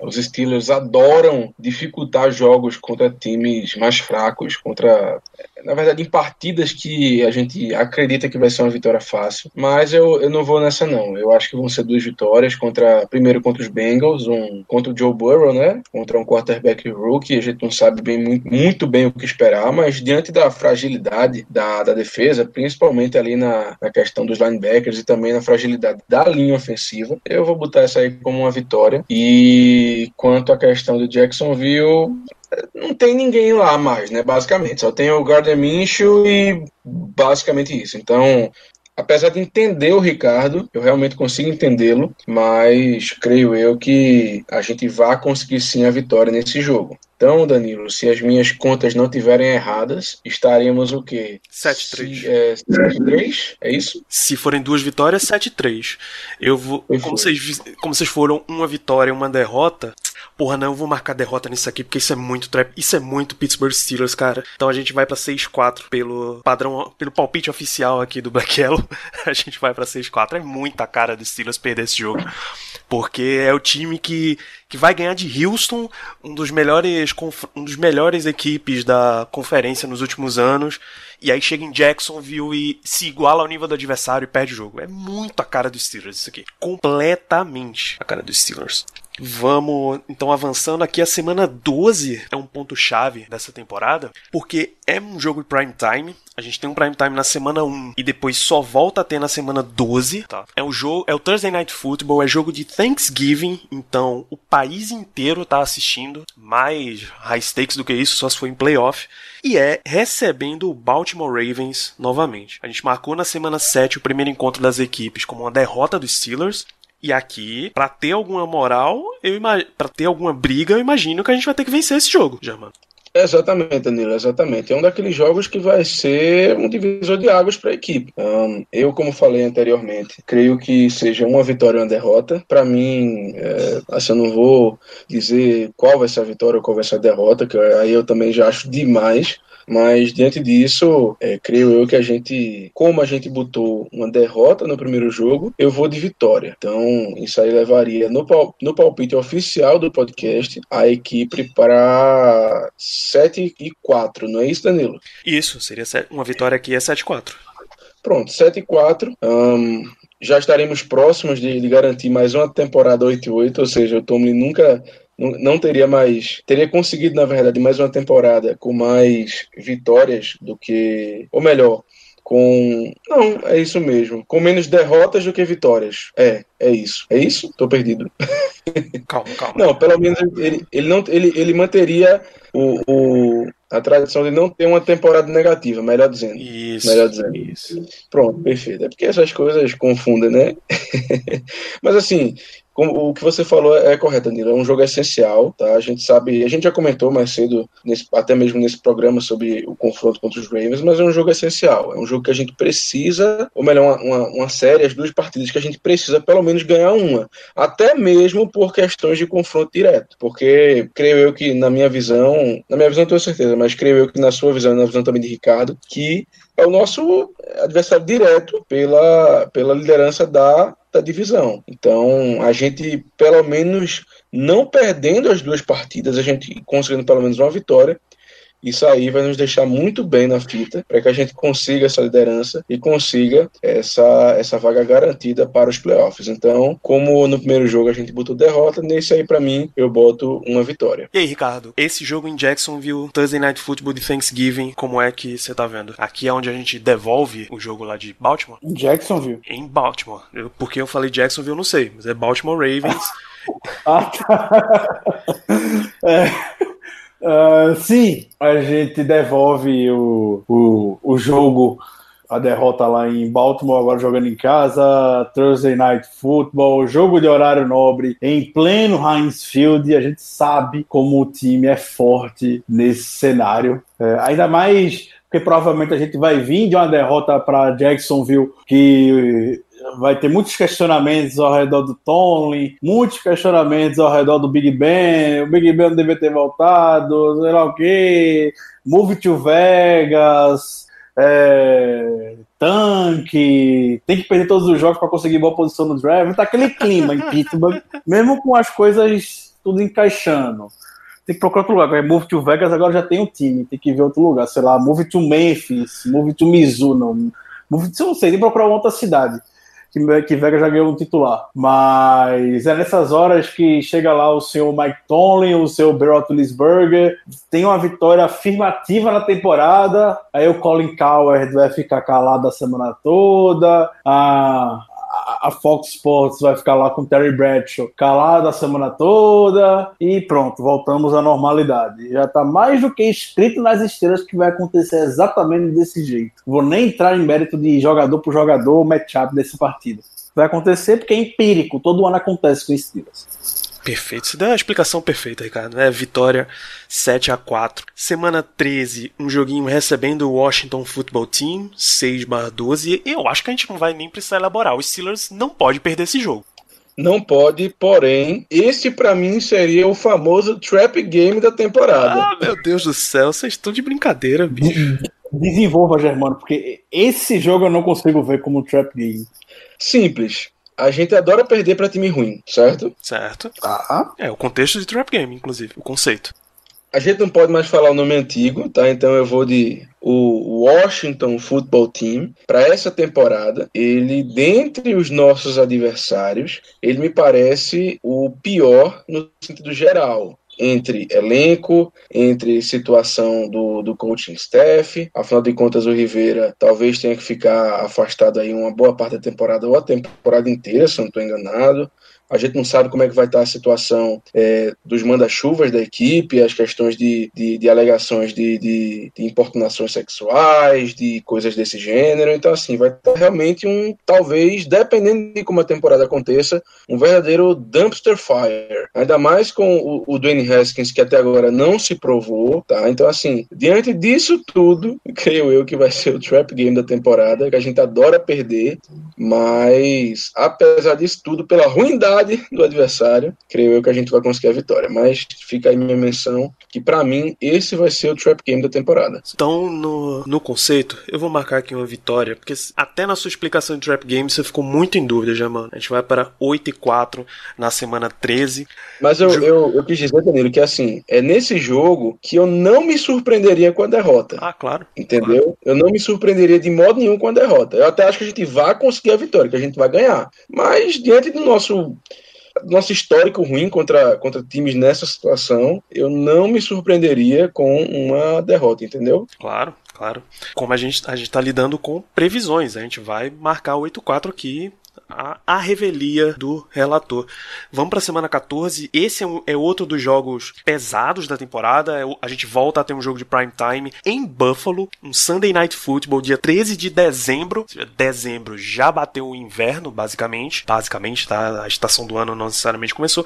os Steelers adoram dificultar jogos contra times mais fracos, contra, na verdade, em partidas que a gente acredita que vai ser uma vitória fácil. Mas eu, eu não vou nessa, não. Eu acho que vão ser duas vitórias, contra primeiro contra os Bengals, um contra o Joe Burrow, né? Contra um quarterback rookie. A gente não sabe bem, muito, muito bem o que esperar, mas diante da fragilidade da, da defesa, principalmente ali na, na questão dos linebackers e também na fragilidade da linha ofensiva, eu vou botar essa aí como uma vitória. E quanto à questão do Jacksonville, não tem ninguém lá mais, né? Basicamente, só tem o Gardner Minshew e basicamente isso. Então, apesar de entender o Ricardo, eu realmente consigo entendê-lo, mas creio eu que a gente vai conseguir sim a vitória nesse jogo. Então, Danilo, se as minhas contas não tiverem erradas, estaremos o quê? 7-3. É, 7-3? É isso? Se forem duas vitórias, 7-3. Eu vou. Como vocês, como vocês foram uma vitória e uma derrota. Porra, não, eu vou marcar derrota nisso aqui, porque isso é muito trap. Isso é muito Pittsburgh Steelers, cara. Então a gente vai pra 6-4 pelo padrão, pelo palpite oficial aqui do Black Yellow. A gente vai pra 6-4. É muita cara dos Steelers perder esse jogo. Porque é o time que, que vai ganhar de Houston, um dos melhores um dos melhores equipes da conferência nos últimos anos, e aí chega em Jacksonville e se iguala ao nível do adversário e perde o jogo. É muito a cara dos Steelers isso aqui. Completamente a cara dos Steelers. Vamos então avançando aqui. A semana 12 é um ponto-chave dessa temporada, porque é um jogo de prime time. A gente tem um prime time na semana 1 e depois só volta a ter na semana 12. Tá? É o jogo, é o Thursday Night Football, é jogo de Thanksgiving, então o país inteiro tá assistindo. Mais high stakes do que isso, só se for em playoff. E é recebendo o Baltimore Ravens novamente. A gente marcou na semana 7 o primeiro encontro das equipes como uma derrota dos Steelers. E aqui, para ter alguma moral, eu para ter alguma briga, eu imagino que a gente vai ter que vencer esse jogo, Germano. Exatamente, Danilo, exatamente. É um daqueles jogos que vai ser um divisor de águas para a equipe. Um, eu, como falei anteriormente, creio que seja uma vitória ou uma derrota. Para mim, é, assim, eu não vou dizer qual vai ser a vitória ou qual vai ser a derrota, que aí eu também já acho demais. Mas diante disso, é, creio eu que a gente, como a gente botou uma derrota no primeiro jogo, eu vou de vitória. Então, isso aí levaria no, no palpite oficial do podcast a equipe para 7 e 4, não é isso, Danilo? Isso, seria uma vitória aqui é 7 e 4. Pronto, 7 e 4. Um, já estaremos próximos de, de, garantir mais uma temporada 8 e 8, ou seja, o Tomlin nunca não teria mais. Teria conseguido, na verdade, mais uma temporada com mais vitórias do que. Ou melhor, com. Não, é isso mesmo. Com menos derrotas do que vitórias. É, é isso. É isso? Tô perdido. Calma, calma. Não, pelo menos ele, ele, não, ele, ele manteria o, o, a tradição de não ter uma temporada negativa, melhor dizendo. Isso. Melhor dizendo. Isso. Pronto, perfeito. É porque essas coisas confundem, né? Mas assim, como, o que você falou é, correto, Danilo. É um jogo essencial, tá? A gente sabe, a gente já comentou mais cedo, nesse, até mesmo nesse programa, sobre o confronto contra os Ravens, mas é um jogo essencial. É um jogo que a gente precisa, ou melhor, uma, uma, uma série, as duas partidas que a gente precisa pelo menos ganhar uma. Até mesmo por questões de confronto direto. Porque creio eu que, na minha visão, na minha visão tenho certeza, mas creio eu que na sua visão, na visão também de Ricardo, que é o nosso adversário direto pela, pela liderança da, da divisão. Então, a gente, pelo menos, não perdendo as duas partidas, a gente conseguindo pelo menos uma vitória, isso aí vai nos deixar muito bem na fita para que a gente consiga essa liderança e consiga essa, essa vaga garantida para os playoffs. Então, como no primeiro jogo a gente botou derrota, nesse aí para mim eu boto uma vitória. E aí, Ricardo, esse jogo em Jacksonville, Thursday Night Football de Thanksgiving, como é que você tá vendo? Aqui é onde a gente devolve o jogo lá de Baltimore? Em Jacksonville. Em Baltimore. Eu, porque eu falei Jacksonville, eu não sei, mas é Baltimore Ravens. ah, tá. é. Uh, sim, a gente devolve o, o, o jogo, a derrota lá em Baltimore, agora jogando em casa, Thursday Night Football, jogo de horário nobre em pleno Heinz Field. A gente sabe como o time é forte nesse cenário. É, ainda mais porque provavelmente a gente vai vir de uma derrota para Jacksonville que vai ter muitos questionamentos ao redor do Tomlin, muitos questionamentos ao redor do Big Ben, o Big Ben não deveria ter voltado, sei lá o quê, move to Vegas, é, tanque, tem que perder todos os jogos para conseguir boa posição no draft, tá aquele clima em Pittsburgh, mesmo com as coisas tudo encaixando. Tem que procurar outro lugar. Move to Vegas agora já tem um time, tem que ver outro lugar. Sei lá, move to Memphis, move to Mizuno. Move, não sei, tem que procurar outra cidade que, que Vega já ganhou um titular. Mas é nessas horas que chega lá o senhor Mike Tomlin, o seu Brot Lisberger, tem uma vitória afirmativa na temporada, aí o Colin Coward vai ficar calado a semana toda, a, a Fox Sports vai ficar lá com Terry Bradshaw calado a semana toda e pronto, voltamos à normalidade. Já está mais do que escrito nas estrelas que vai acontecer exatamente desse jeito. Vou nem entrar em mérito de jogador por jogador, matchup desse partido. Vai acontecer porque é empírico, todo ano acontece com estrelas. Perfeito, você deu a explicação perfeita, Ricardo. Né? Vitória 7 a 4 Semana 13, um joguinho recebendo o Washington Football Team, 6 12 E eu acho que a gente não vai nem precisar elaborar. O Steelers não pode perder esse jogo. Não pode, porém, esse para mim seria o famoso trap game da temporada. Ah, meu Deus do céu, vocês estão de brincadeira, bicho. Desenvolva, Germano, porque esse jogo eu não consigo ver como trap game. Simples a gente adora perder pra time ruim, certo? Certo. Tá. É, o contexto de Trap Game, inclusive. O conceito. A gente não pode mais falar o nome antigo, tá? Então eu vou de o Washington Football Team para essa temporada. Ele, dentre os nossos adversários, ele me parece o pior no sentido geral entre elenco, entre situação do, do coaching staff. Afinal de contas, o Rivera talvez tenha que ficar afastado aí uma boa parte da temporada ou a temporada inteira, se não estou enganado. A gente não sabe como é que vai estar a situação é, dos manda-chuvas da equipe, as questões de, de, de alegações de, de, de, importunações sexuais, de coisas desse gênero. Então, assim, vai estar realmente um, talvez, dependendo de como a temporada aconteça, um verdadeiro dumpster fire. Ainda mais com o, o Dwayne Haskins, que até agora não se provou, tá? Então, assim, diante disso tudo, creio eu que vai ser o trap game da temporada, que a gente adora perder, mas, apesar disso tudo, pela ruindade do adversário, creio eu que a gente vai conseguir a vitória. Mas fica aí minha menção que para mim esse vai ser o trap game da temporada. Então, no, no conceito, eu vou marcar aqui uma vitória, porque até na sua explicação de trap game você ficou muito em dúvida já, mano. A gente vai para 8 e 4 na semana 13. Mas eu, eu, eu quis dizer, Danilo, que assim, é nesse jogo que eu não me surpreenderia com a derrota. Ah, claro. Entendeu? Claro. Eu não me surpreenderia de modo nenhum com a derrota. Eu até acho que a gente vai conseguir a vitória, que a gente vai ganhar. Mas diante do nosso nosso histórico ruim contra, contra times nessa situação, eu não me surpreenderia com uma derrota, entendeu? Claro, claro. Como a gente a está lidando com previsões, a gente vai marcar 8-4 aqui a, revelia do relator. Vamos para a semana 14. Esse é, um, é, outro dos jogos pesados da temporada. É, a gente volta a ter um jogo de prime time em Buffalo, um Sunday Night Football, dia 13 de dezembro. Dezembro já bateu o inverno, basicamente. Basicamente, tá? A estação do ano não necessariamente começou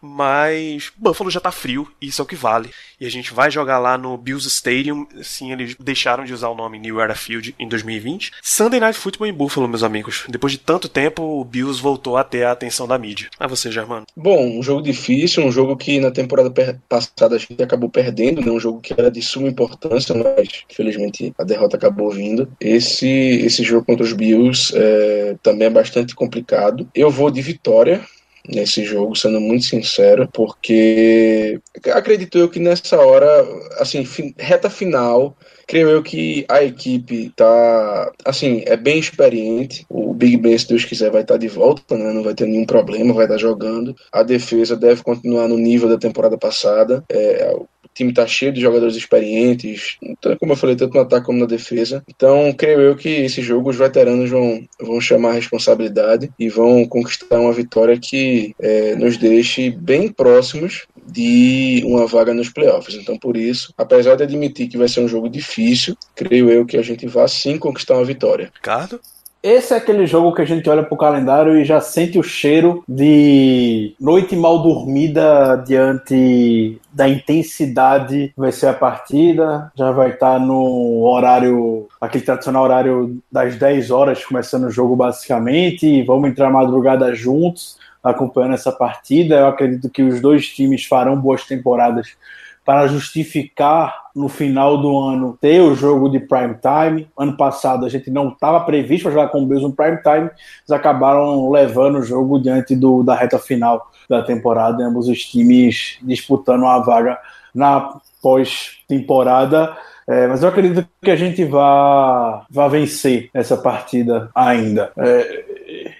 mas Buffalo já tá frio, isso é o que vale. E a gente vai jogar lá no Bills Stadium, sim, eles deixaram de usar o nome New Era Field em 2020. Sunday Night Football em Buffalo, meus amigos. Depois de tanto tempo, o Bills voltou a ter a atenção da mídia. A você, Germano. Bom, um jogo difícil, um jogo que na temporada passada a gente acabou perdendo, né? um jogo que era de suma importância, mas infelizmente a derrota acabou vindo. Esse, esse jogo contra os Bills é, também é bastante complicado. Eu vou de vitória, nesse jogo, sendo muito sincero, porque acredito eu que nessa hora, assim, reta final, creio eu que a equipe tá, assim, é bem experiente. O Big Ben, se Deus quiser, vai estar tá de volta, né? Não vai ter nenhum problema, vai estar tá jogando. A defesa deve continuar no nível da temporada passada. É, time está cheio de jogadores experientes, como eu falei, tanto no ataque como na defesa. Então, creio eu que esse jogo os veteranos vão, vão chamar a responsabilidade e vão conquistar uma vitória que é, nos deixe bem próximos de uma vaga nos playoffs. Então, por isso, apesar de admitir que vai ser um jogo difícil, creio eu que a gente vai sim conquistar uma vitória. Ricardo? Esse é aquele jogo que a gente olha pro calendário e já sente o cheiro de noite mal dormida diante da intensidade vai ser a partida. Já vai estar tá no horário, aquele tradicional horário das 10 horas, começando o jogo basicamente. E vamos entrar madrugada juntos, acompanhando essa partida. Eu acredito que os dois times farão boas temporadas para justificar no final do ano ter o jogo de prime time. Ano passado a gente não estava previsto para jogar com o Bills no prime time, eles acabaram levando o jogo diante do, da reta final da temporada, ambos os times disputando a vaga na pós-temporada. É, mas eu acredito que a gente vai, vai vencer essa partida ainda. É,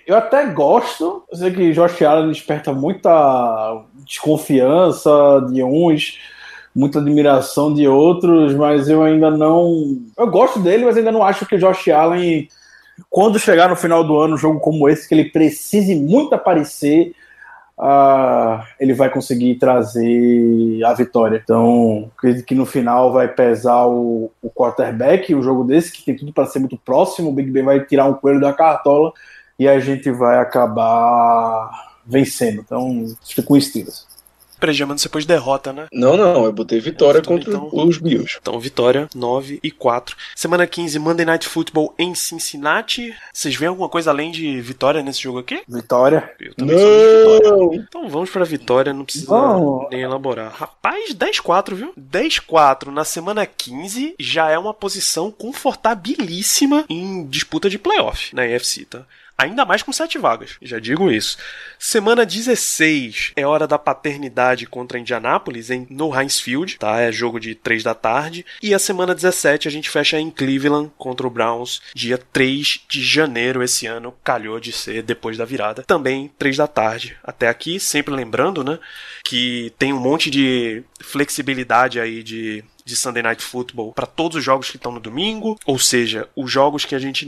eu até gosto, eu sei que Josh Allen desperta muita desconfiança de uns, muita admiração de outros, mas eu ainda não. Eu gosto dele, mas ainda não acho que o Josh Allen, quando chegar no final do ano, um jogo como esse, que ele precise muito aparecer, uh, ele vai conseguir trazer a vitória. Então, acredito que no final vai pesar o, o quarterback, o jogo desse, que tem tudo para ser muito próximo. O Big Ben vai tirar um coelho da cartola e a gente vai acabar vencendo. Então, fica com estilos. Prejamando depois derrota, né? Não, não, eu botei vitória, contra então, os Bills. Então, vitória 9 e 4. Semana 15, Monday Night Football em Cincinnati. Vocês veem alguma coisa além de vitória nesse jogo aqui? Vitória. Eu também não. sou vitória. Então vamos pra vitória, não precisa não. nem elaborar. Rapaz, 10-4, viu? 10-4 na semana 15 já é uma posição confortabilíssima em disputa de playoff na EFC, tá? Ainda mais com sete vagas, já digo isso. Semana 16 é hora da paternidade contra Indianápolis em no Heinz Field, tá? É jogo de 3 da tarde. E a semana 17 a gente fecha em Cleveland contra o Browns, dia 3 de janeiro esse ano, calhou de ser depois da virada, também 3 da tarde. Até aqui, sempre lembrando, né, que tem um monte de flexibilidade aí de de Sunday Night Football para todos os jogos que estão no domingo, ou seja, os jogos que a gente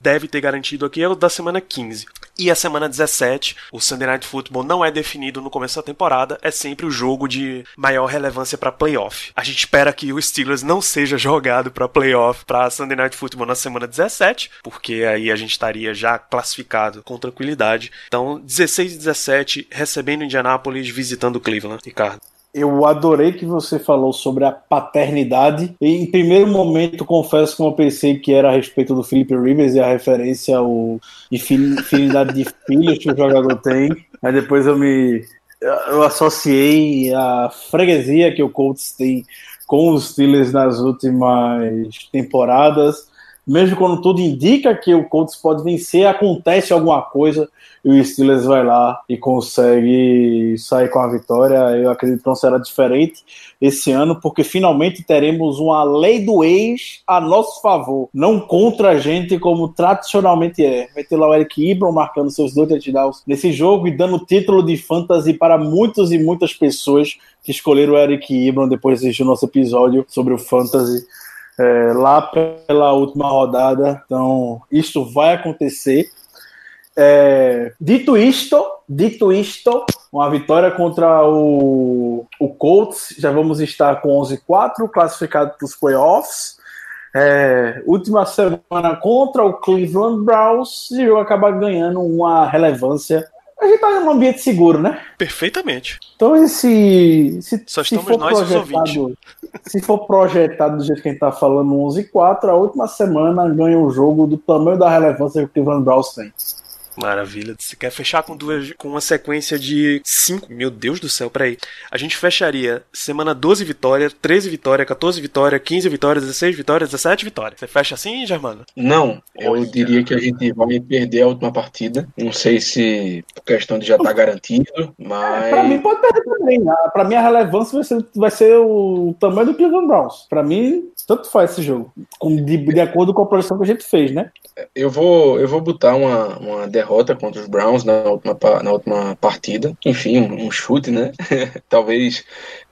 deve ter garantido aqui é o da semana 15. E a semana 17, o Sunday Night Football não é definido no começo da temporada, é sempre o jogo de maior relevância para playoff. A gente espera que o Steelers não seja jogado para playoff para Sunday Night Football na semana 17, porque aí a gente estaria já classificado com tranquilidade. Então, 16 e 17, recebendo Indianapolis, visitando Cleveland, Ricardo. Eu adorei que você falou sobre a paternidade. E, em primeiro momento, confesso que eu pensei que era a respeito do Felipe Rivers e a referência ao infinidade de filhos que o jogador tem. Aí depois eu me eu associei a freguesia que o Colts tem com os Steelers nas últimas temporadas mesmo quando tudo indica que o Colts pode vencer, acontece alguma coisa e o Steelers vai lá e consegue sair com a vitória. Eu acredito que não será diferente esse ano, porque finalmente teremos uma lei do ex a nosso favor, não contra a gente como tradicionalmente é. Vai ter lá o Eric Ibram marcando seus dois touchdowns nesse jogo e dando título de fantasy para muitos e muitas pessoas que escolheram o Eric Ibram depois de assistir o nosso episódio sobre o fantasy é, lá pela última rodada. Então, isso vai acontecer. É, dito isto, dito isto, uma vitória contra o, o Colts, já vamos estar com 11-4, classificado para os playoffs. É, última semana contra o Cleveland Browns, e o jogo acaba ganhando uma relevância a gente tá num ambiente seguro, né? Perfeitamente. Então, esse. Se, Só se for nós e projetado, se for projetado do jeito que a gente tá falando, 11 e 4, a última semana ganha um jogo do tamanho da relevância que o Cleveland Browns tem. Maravilha. Você quer fechar com duas com uma sequência de 5? Meu Deus do céu, peraí. A gente fecharia semana 12 vitórias, 13 vitórias, 14 vitórias, 15 vitórias, 16 vitórias, 17 vitórias. Você fecha assim, Germano? Não, eu Olha. diria que a gente vai perder a última partida. Não sei se por questão de já estar garantido, Pra mim mas pode perder também. Ah, Pra mim a relevância vai ser, vai ser o tamanho do Cleveland Browns. Pra mim, tanto faz esse jogo. De, de acordo com a projeção que a gente fez, né? eu vou, eu vou botar uma, uma derrota contra os Browns na última, na última partida. Enfim, um, um chute, né? Talvez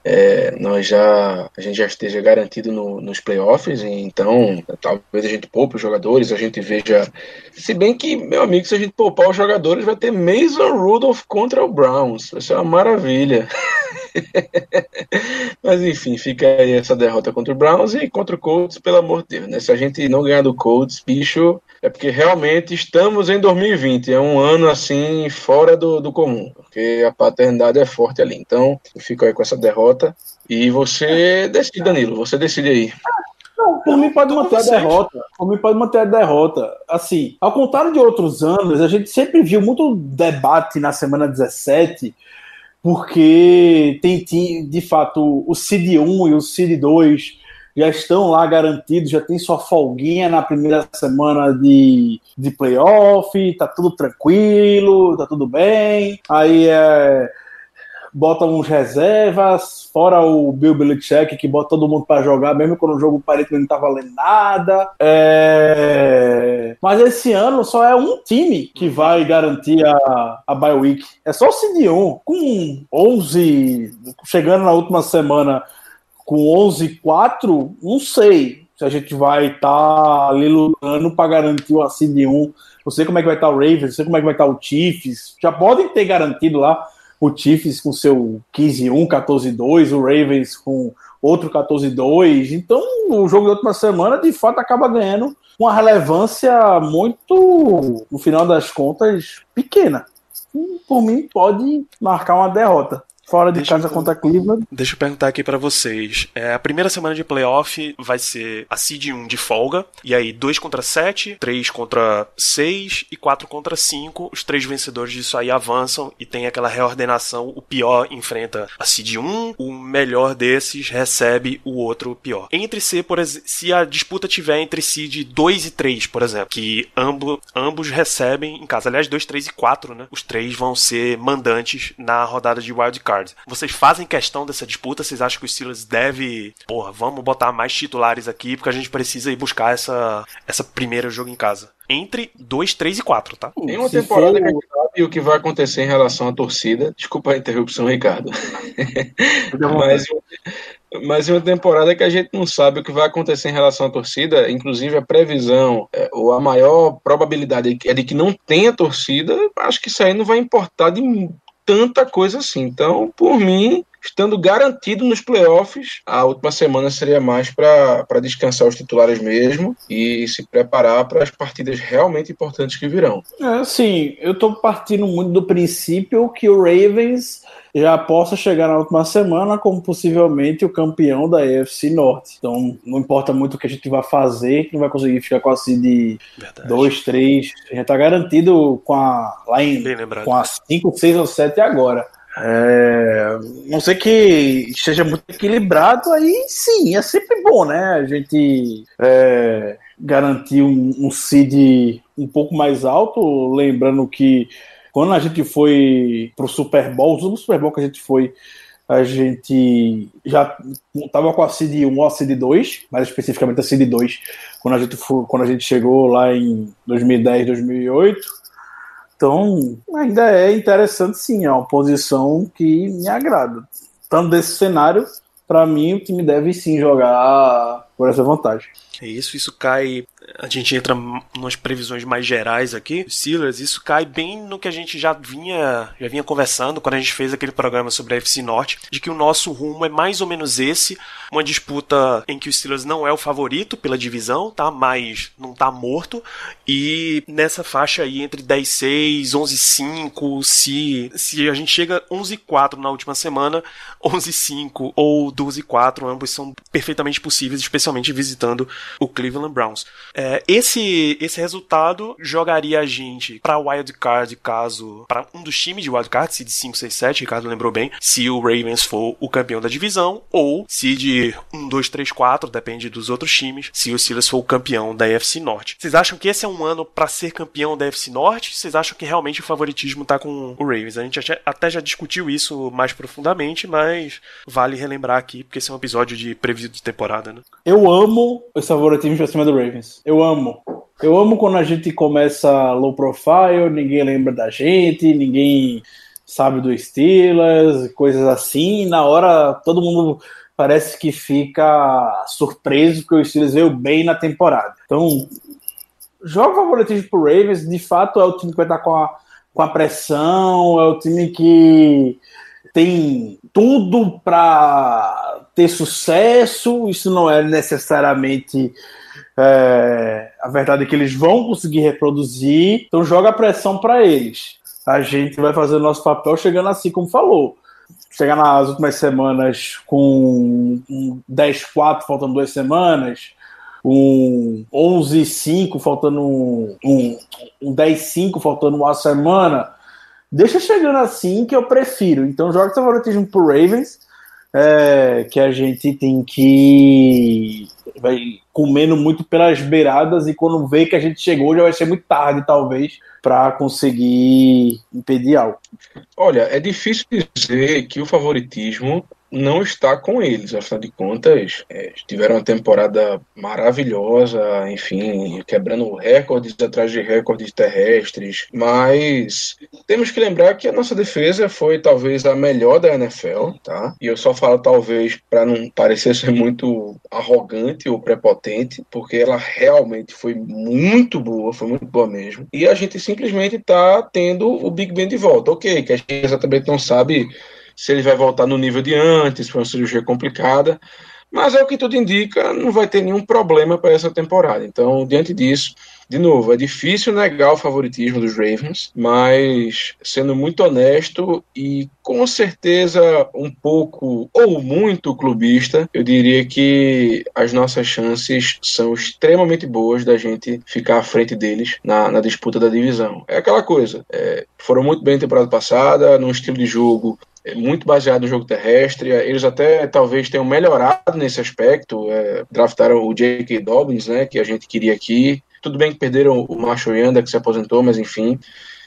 é, nós já a gente já esteja garantido no- nos playoffs, então talvez a gente poupe os jogadores, a gente veja. Se bem que, meu amigo, se a gente poupar os jogadores, vai ter Mason Rudolph contra o Browns. Vai ser uma maravilha. Mas enfim, fica aí essa derrota contra o Browns e contra o Colts, pelo amor de Deus, né? Se a gente não ganhar do Colts, bicho, é porque realmente estamos em 2020. É um ano assim fora do, do comum, porque a paternidade é forte ali. Então, eu fico aí com essa derrota. E você decide, Danilo, você decide aí. Não, por mim pode manter a derrota. Por mim pode manter a derrota. Assim, ao contrário de outros anos, a gente sempre viu muito debate na semana 17, porque tem de fato o Cid 1 e o Cid 2 já estão lá garantidos, já tem sua folguinha na primeira semana de, de playoff, tá tudo tranquilo, tá tudo bem. Aí é bota uns reservas, fora o Bill Belichick, que bota todo mundo pra jogar, mesmo quando o jogo que não tá valendo nada. É... Mas esse ano só é um time que vai garantir a, a bye week. É só o CD1, com 11, chegando na última semana com 11-4, não sei se a gente vai estar ali lutando para garantir o seed 1. Não sei como é que vai estar o Ravens, não sei como é que vai estar o Chiefs. Já podem ter garantido lá o Chiefs com seu 15-1, 14-2, o Ravens com outro 14-2. Então, o jogo da última semana, de fato, acaba ganhando uma relevância muito, no final das contas, pequena. Por mim, pode marcar uma derrota. Fora de Deixa casa eu- contra Cleveland. Deixa eu perguntar aqui pra vocês. É, a primeira semana de playoff vai ser a seed 1 de folga, e aí 2 contra 7, 3 contra 6 e 4 contra 5. Os três vencedores disso aí avançam e tem aquela reordenação. O pior enfrenta a seed 1, o melhor desses recebe o outro pior. Entre ser, por exemplo, se a disputa tiver entre seed 2 e 3, por exemplo, que ambos, ambos recebem em casa. Aliás, 2, 3 e 4, né? Os três vão ser mandantes na rodada de wild card. Vocês fazem questão dessa disputa? Vocês acham que o Steelers deve, porra, vamos botar mais titulares aqui porque a gente precisa ir buscar essa essa primeira jogo em casa? Entre 2, 3 e 4, tá? Tem uma Se temporada for- que a gente sabe o que vai acontecer em relação à torcida. Desculpa a interrupção, Ricardo. mas, mas em uma temporada que a gente não sabe o que vai acontecer em relação à torcida, inclusive a previsão, é, ou a maior probabilidade é de que não tenha torcida, acho que isso aí não vai importar de tanta coisa assim. Então, por mim, estando garantido nos playoffs, a última semana seria mais para descansar os titulares mesmo e se preparar para as partidas realmente importantes que virão. É, assim, eu tô partindo muito do princípio que o Ravens já possa chegar na última semana como possivelmente o campeão da AFC Norte. Então, não importa muito o que a gente vai fazer, que não vai conseguir ficar com a seed Verdade. 2, 3. Já tá garantido com a, lá em, com a 5, 6 ou 7 agora. É, não sei que esteja muito equilibrado, aí sim, é sempre bom, né? A gente é, garantir um, um seed um pouco mais alto, lembrando que quando a gente foi pro Super Bowl, últimos Super Bowl que a gente foi, a gente já estava com a seed 1 ou a seed 2, mais especificamente a seed 2, quando a gente, foi, quando a gente chegou lá em 2010, 2008. Então, ainda é interessante sim, é uma posição que me agrada. Tanto desse cenário, para mim o time deve sim jogar por essa vantagem. É isso, isso cai. A gente entra nas previsões mais gerais aqui, Steelers, isso cai bem no que a gente já vinha, já vinha conversando quando a gente fez aquele programa sobre a FC Norte, de que o nosso rumo é mais ou menos esse, uma disputa em que o Steelers não é o favorito pela divisão, tá? Mas não tá morto e nessa faixa aí entre 10-6, 11-5, se se a gente chega 11-4 na última semana, 11-5 ou 12-4, ambos são perfeitamente possíveis, especialmente visitando o Cleveland Browns. É, esse, esse resultado jogaria a gente para wild card caso para um dos times de wild card, se de 5, 6, 7, Ricardo lembrou bem, se o Ravens for o campeão da divisão ou se de 1, 2, 3, 4, depende dos outros times, se o Steelers for o campeão da AFC Norte. Vocês acham que esse é um ano para ser campeão da AFC Norte? Vocês acham que realmente o favoritismo tá com o Ravens? A gente até- já discutiu isso mais profundamente, mas vale relembrar aqui porque esse é um episódio de preview de temporada, né? Eu amo os favoritismos pra cima do Ravens. Eu amo. Eu amo quando a gente começa low profile, ninguém lembra da gente, ninguém sabe do Steelers, coisas assim. Na hora todo mundo parece que fica surpreso porque o Steelers veio bem na temporada. Então, joga favoritismo pro Ravens, de fato é o time que vai estar com a, com a pressão, é o time que tem tudo para ter sucesso. Isso não é necessariamente é, a verdade é que eles vão conseguir reproduzir. Então joga a pressão para eles. A gente vai fazer o nosso papel chegando assim, como falou. Chegar nas últimas semanas com um 10-4, faltando duas semanas, um 11-5, faltando um, um, um 10-5, faltando uma semana. Deixa chegando assim que eu prefiro. Então joga seu favoritismo pro Ravens, é, que a gente tem que vai comendo muito pelas beiradas e quando vê que a gente chegou já vai ser muito tarde, talvez, para conseguir impedir algo. Olha, é difícil dizer que o favoritismo não está com eles, afinal de contas, é, tiveram uma temporada maravilhosa, enfim, quebrando recordes atrás de recordes terrestres, mas temos que lembrar que a nossa defesa foi talvez a melhor da NFL, tá? E eu só falo talvez para não parecer ser muito arrogante ou prepotente, porque ela realmente foi muito boa, foi muito boa mesmo. E a gente simplesmente está tendo o Big Ben de volta, ok, que a gente exatamente não sabe se ele vai voltar no nível de antes, foi uma cirurgia complicada, Mas é o que tudo indica, não vai ter nenhum problema para essa temporada. Então, diante disso, de novo, é difícil negar o favoritismo dos Ravens, mas sendo muito honesto e com certeza um pouco ou muito clubista, eu diria que as nossas chances são extremamente boas da gente ficar à frente deles na, na disputa da divisão. É aquela coisa, é, foram muito bem temporada passada, num estilo de jogo muito baseado no jogo terrestre. Eles até talvez tenham melhorado nesse aspecto. É, draftaram o J.K. Dobbins, né, que a gente queria aqui. Tudo bem que perderam o Marshall Yanda, que se aposentou, mas enfim.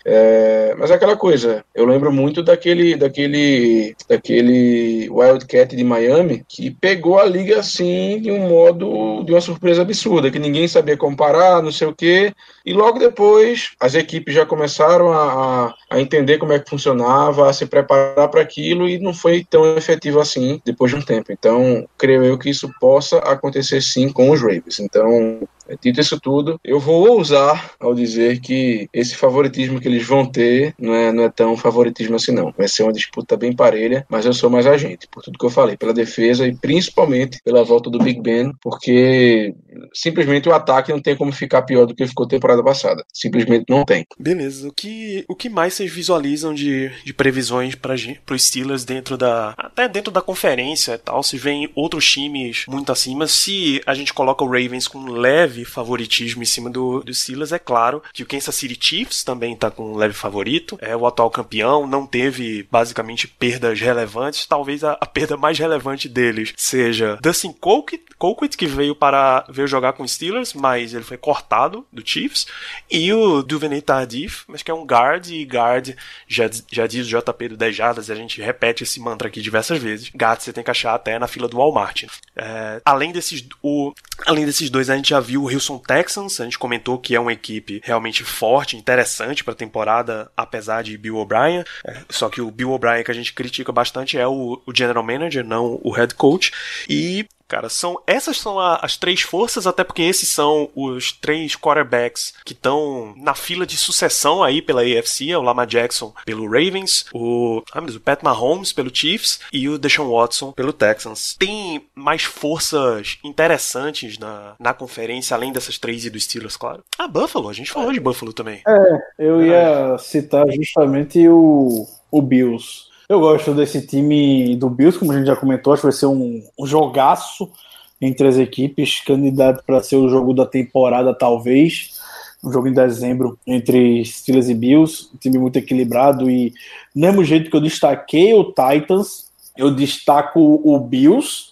É, mas é aquela coisa, eu lembro muito daquele, daquele, daquele Wildcat de Miami que pegou a liga assim de um modo, de uma surpresa absurda, que ninguém sabia comparar, não sei o quê, e logo depois as equipes já começaram a, a, entender como é que funcionava, a se preparar para aquilo e não foi tão efetivo assim depois de um tempo. Então, creio eu que isso possa acontecer sim com os Ravens. Então, Dito isso tudo, eu vou ousar ao dizer que esse favoritismo que eles vão ter não é, não é tão favoritismo assim, não. Vai ser uma disputa bem parelha, mas eu sou mais agente, por tudo que eu falei, pela defesa e principalmente pela volta do Big Ben, porque simplesmente o ataque não tem como ficar pior do que ficou temporada passada. Simplesmente não tem. Beleza. O que, o que mais vocês visualizam de, de previsões para os Steelers dentro da. até dentro da conferência e tal? Se vem outros times muito acima. Se a gente coloca o Ravens com leve favoritismo em cima do, do Steelers, é claro que o Kansas City Chiefs também tá com um leve favorito. É o atual campeão, não teve basicamente perdas relevantes. Talvez a, a perda mais relevante deles seja Dustin Colquitt, que veio para veio jogar com os Steelers, mas ele foi cortado do Chiefs. E o Duvernay Tardif, mas que é um guard, e guard, já, já diz o JP do 10 Jardas, a gente repete esse mantra aqui diversas vezes. Guard você tem que achar até na fila do Walmart. É, além, desses, o, além desses dois, a gente já viu Houston Texans, a gente comentou que é uma equipe realmente forte, interessante para a temporada, apesar de Bill O'Brien. É, só que o Bill O'Brien que a gente critica bastante é o, o general manager, não o head coach. E cara. São essas são a, as três forças, até porque esses são os três quarterbacks que estão na fila de sucessão aí pela AFC, é o Lamar Jackson pelo Ravens, o, ah, o Pat Mahomes pelo Chiefs e o Deshaun Watson pelo Texans. Tem mais forças interessantes na, na conferência, além dessas três e dos Steelers, claro. Ah, Buffalo, a gente falou de Buffalo também. É, eu ia citar justamente o, o Bills. Eu gosto desse time do Bills, como a gente já comentou, acho que vai ser um, um jogaço entre as equipes, candidato para ser o jogo da temporada, talvez. Um jogo em dezembro entre Steelers e Bills, um time muito equilibrado e, mesmo jeito que eu destaquei o Titans, eu destaco o Bills,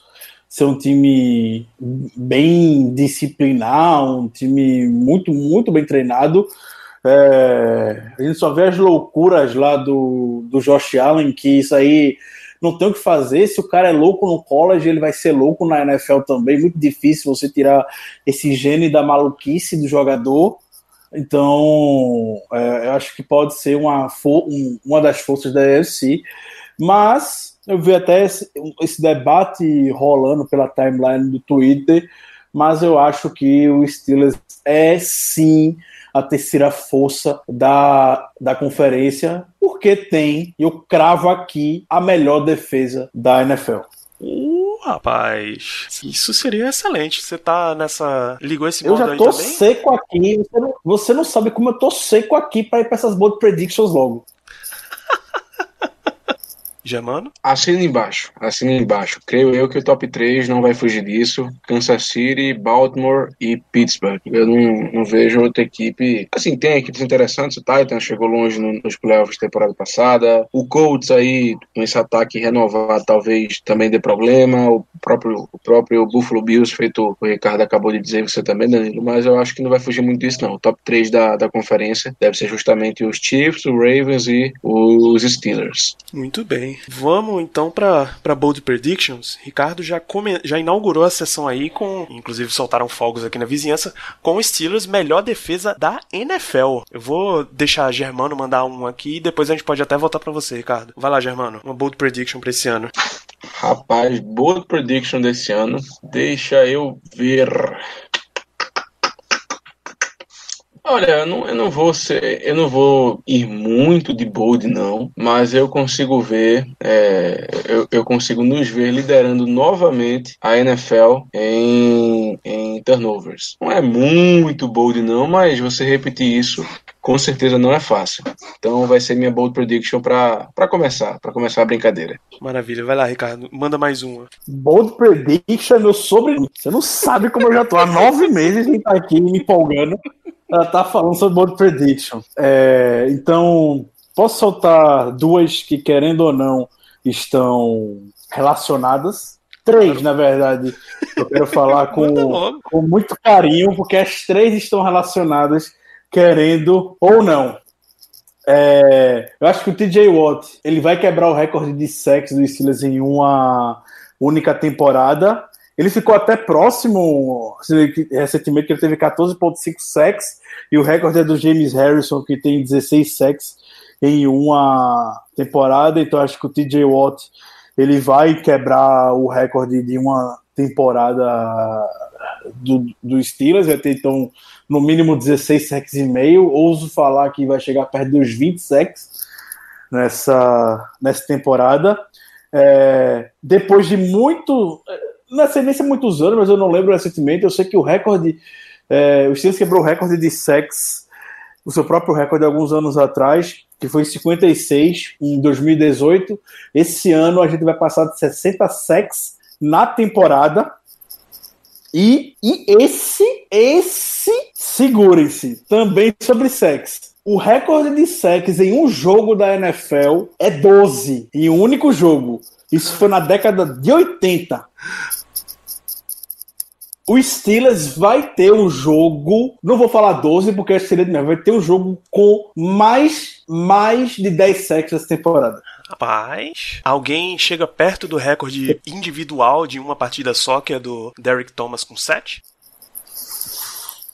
ser um time bem disciplinar, um time muito, muito bem treinado. É, a gente só vê as loucuras lá do, do Josh Allen, que isso aí não tem o que fazer. Se o cara é louco no college, ele vai ser louco na NFL também. Muito difícil você tirar esse gene da maluquice do jogador. Então, é, eu acho que pode ser uma, uma das forças da UFC. Mas eu vi até esse, esse debate rolando pela timeline do Twitter. Mas eu acho que o Steelers é sim a terceira força da, da conferência, porque tem, eu cravo aqui, a melhor defesa da NFL. Uh, rapaz, isso seria excelente. Você tá nessa. Ligou esse Eu já tô seco aqui. Você não, você não sabe como eu tô seco aqui para ir pra essas bold predictions logo. Germano? Assina embaixo, assina embaixo. Creio eu que o top 3 não vai fugir disso. Kansas City, Baltimore e Pittsburgh. Eu não, não vejo outra equipe. Assim, tem equipes interessantes. O Titans chegou longe nos playoffs da temporada passada. O Colts aí, com esse ataque renovado, talvez também dê problema. O próprio, o próprio Buffalo Bills, feito o Ricardo acabou de dizer, você também, Danilo. Mas eu acho que não vai fugir muito disso, não. O top 3 da, da conferência deve ser justamente os Chiefs, o Ravens e os Steelers. Muito bem. Vamos então para Bold Predictions. Ricardo já, come, já inaugurou a sessão aí com, inclusive soltaram fogos aqui na vizinhança, com o Steelers melhor defesa da NFL. Eu vou deixar Germano mandar um aqui e depois a gente pode até voltar para você, Ricardo. Vai lá, Germano. Uma Bold Prediction para esse ano. Rapaz, Bold Prediction desse ano. Deixa eu ver. Olha, eu não, eu não vou ser, eu não vou ir muito de bold não, mas eu consigo ver, é, eu, eu consigo nos ver liderando novamente a NFL em, em turnovers. Não é muito bold não, mas você repetir isso com certeza não é fácil. Então vai ser minha bold prediction para começar, para começar a brincadeira. Maravilha, vai lá, Ricardo, manda mais uma. Bold prediction é meu sobrenome. Você não sabe como eu já tô há nove meses em estar aqui me empolgando. Ela tá falando sobre bold prediction. É, então, posso soltar duas que, querendo ou não, estão relacionadas. Três, na verdade. Eu quero falar com, com muito carinho, porque as três estão relacionadas querendo ou não. É, eu acho que o TJ Watt ele vai quebrar o recorde de sacks do Steelers em uma única temporada. Ele ficou até próximo recentemente, que ele teve 14,5 sacks, e o recorde é do James Harrison, que tem 16 sacks em uma temporada. Então acho que o TJ Watt ele vai quebrar o recorde de uma temporada do, do Steelers, vai ter então no mínimo 16 sacks e meio. Ouso falar que vai chegar perto dos 20 sacks nessa, nessa temporada. É, depois de muito. Não sei é muitos anos, mas eu não lembro recentemente. Eu sei que o recorde. É, o Steelers quebrou o recorde de sacks, o seu próprio recorde alguns anos atrás, que foi 56 em 2018. Esse ano a gente vai passar de 60 sacks na temporada. E, e esse, esse, segurem-se, também sobre sexo. O recorde de sacks em um jogo da NFL é 12 em um único jogo. Isso foi na década de 80. O Steelers vai ter um jogo, não vou falar 12 porque seria demais, vai ter um jogo com mais, mais de 10 sacks essa temporada. Rapaz, alguém chega perto do recorde individual de uma partida só, que é do Derek Thomas com 7?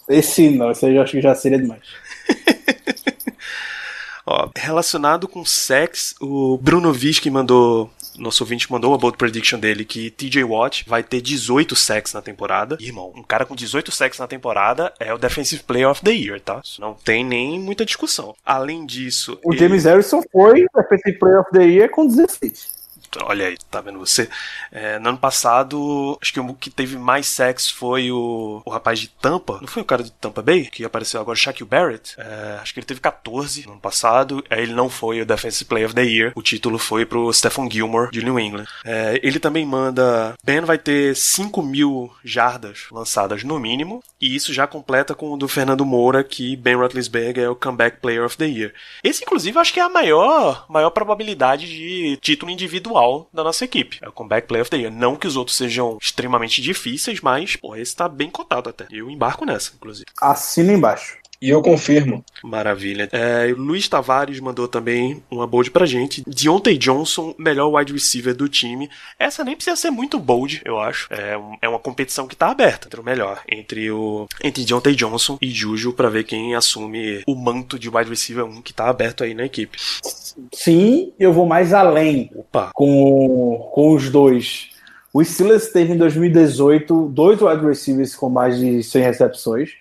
Esse não, esse aí eu acho que já seria demais. Ó, relacionado com sex, o Bruno Vischi mandou nosso ouvinte mandou uma bold prediction dele que TJ Watt vai ter 18 sacks na temporada. Irmão, um cara com 18 sacks na temporada é o Defensive Player of the Year, tá? Isso não tem nem muita discussão. Além disso. O ele... James Harrison foi Defensive Player of the Year com 16 olha aí, tá vendo você? É, no ano passado, acho que o que teve mais sacks foi o, o rapaz de Tampa. Não foi o cara de Tampa Bay? Que apareceu agora, Shaquille Barrett. É, acho que ele teve 14 no ano passado. Aí ele não foi o Defensive Player of the Year. O título foi pro Stephen Gilmore, de New England. É, ele também manda. Ben vai ter 5 mil jardas lançadas no mínimo. E isso já completa com o do Fernando Moura, que Ben Roethlisberger é o Comeback Player of the Year. Esse, inclusive, acho que é a maior, maior probabilidade de título individual principal da nossa equipe. É o Comeback Player of the Year. Não que os outros sejam extremamente difíceis, mas, pô, esse tá bem cotado até. Eu embarco nessa, inclusive. Assina embaixo. E eu confirmo. Maravilha. É, Luiz Tavares mandou também uma bold pra gente. Deontay Johnson, melhor wide receiver do time. Essa nem precisa ser muito bold, eu acho. É, um, é uma competição que tá aberta entre o melhor. Entre o entre Deontay Johnson e Juju para ver quem assume o manto de wide receiver 1 que tá aberto aí na equipe. Sim, eu vou mais além Opa. Com, com os dois. O Steelers teve em 2018 dois wide receivers com mais de 100 recepções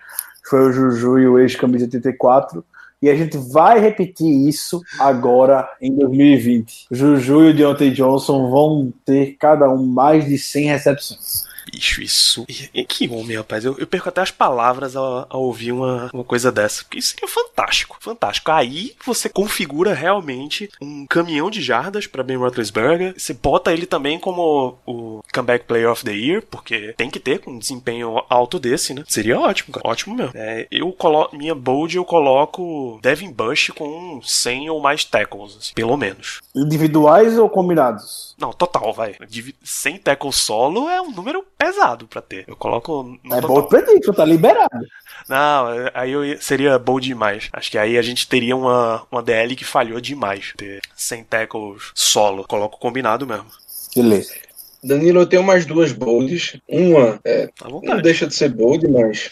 foi o Juju e o ex-camisa 84. E a gente vai repetir isso agora em 2020. O Juju e o Deontay Johnson vão ter cada um mais de 100 recepções. Bicho, isso. E, que homem, rapaz. Eu, eu, perco até as palavras ao, ao, ouvir uma, uma coisa dessa. Porque isso seria fantástico. Fantástico. Aí você configura realmente um caminhão de jardas para Ben Roethlisberger. Você bota ele também como o Comeback Player of the Year, porque tem que ter um desempenho alto desse, né? Seria ótimo, cara. Ótimo mesmo. É, eu coloco. Minha bold eu coloco Devin Bush com 100 ou mais tackles, assim, pelo menos. Individuais ou combinados? Não, total, vai. 100 tackles solo é um número pesado para ter. Eu coloco. é bom prediction, tá liberado. Não, aí eu, seria bom demais. Acho que aí a gente teria uma, uma DL que falhou demais. Ter 100 tackles solo. Coloco combinado mesmo. Beleza. Danilo, eu tenho mais duas bolds. Uma é, não deixa de ser bold, mas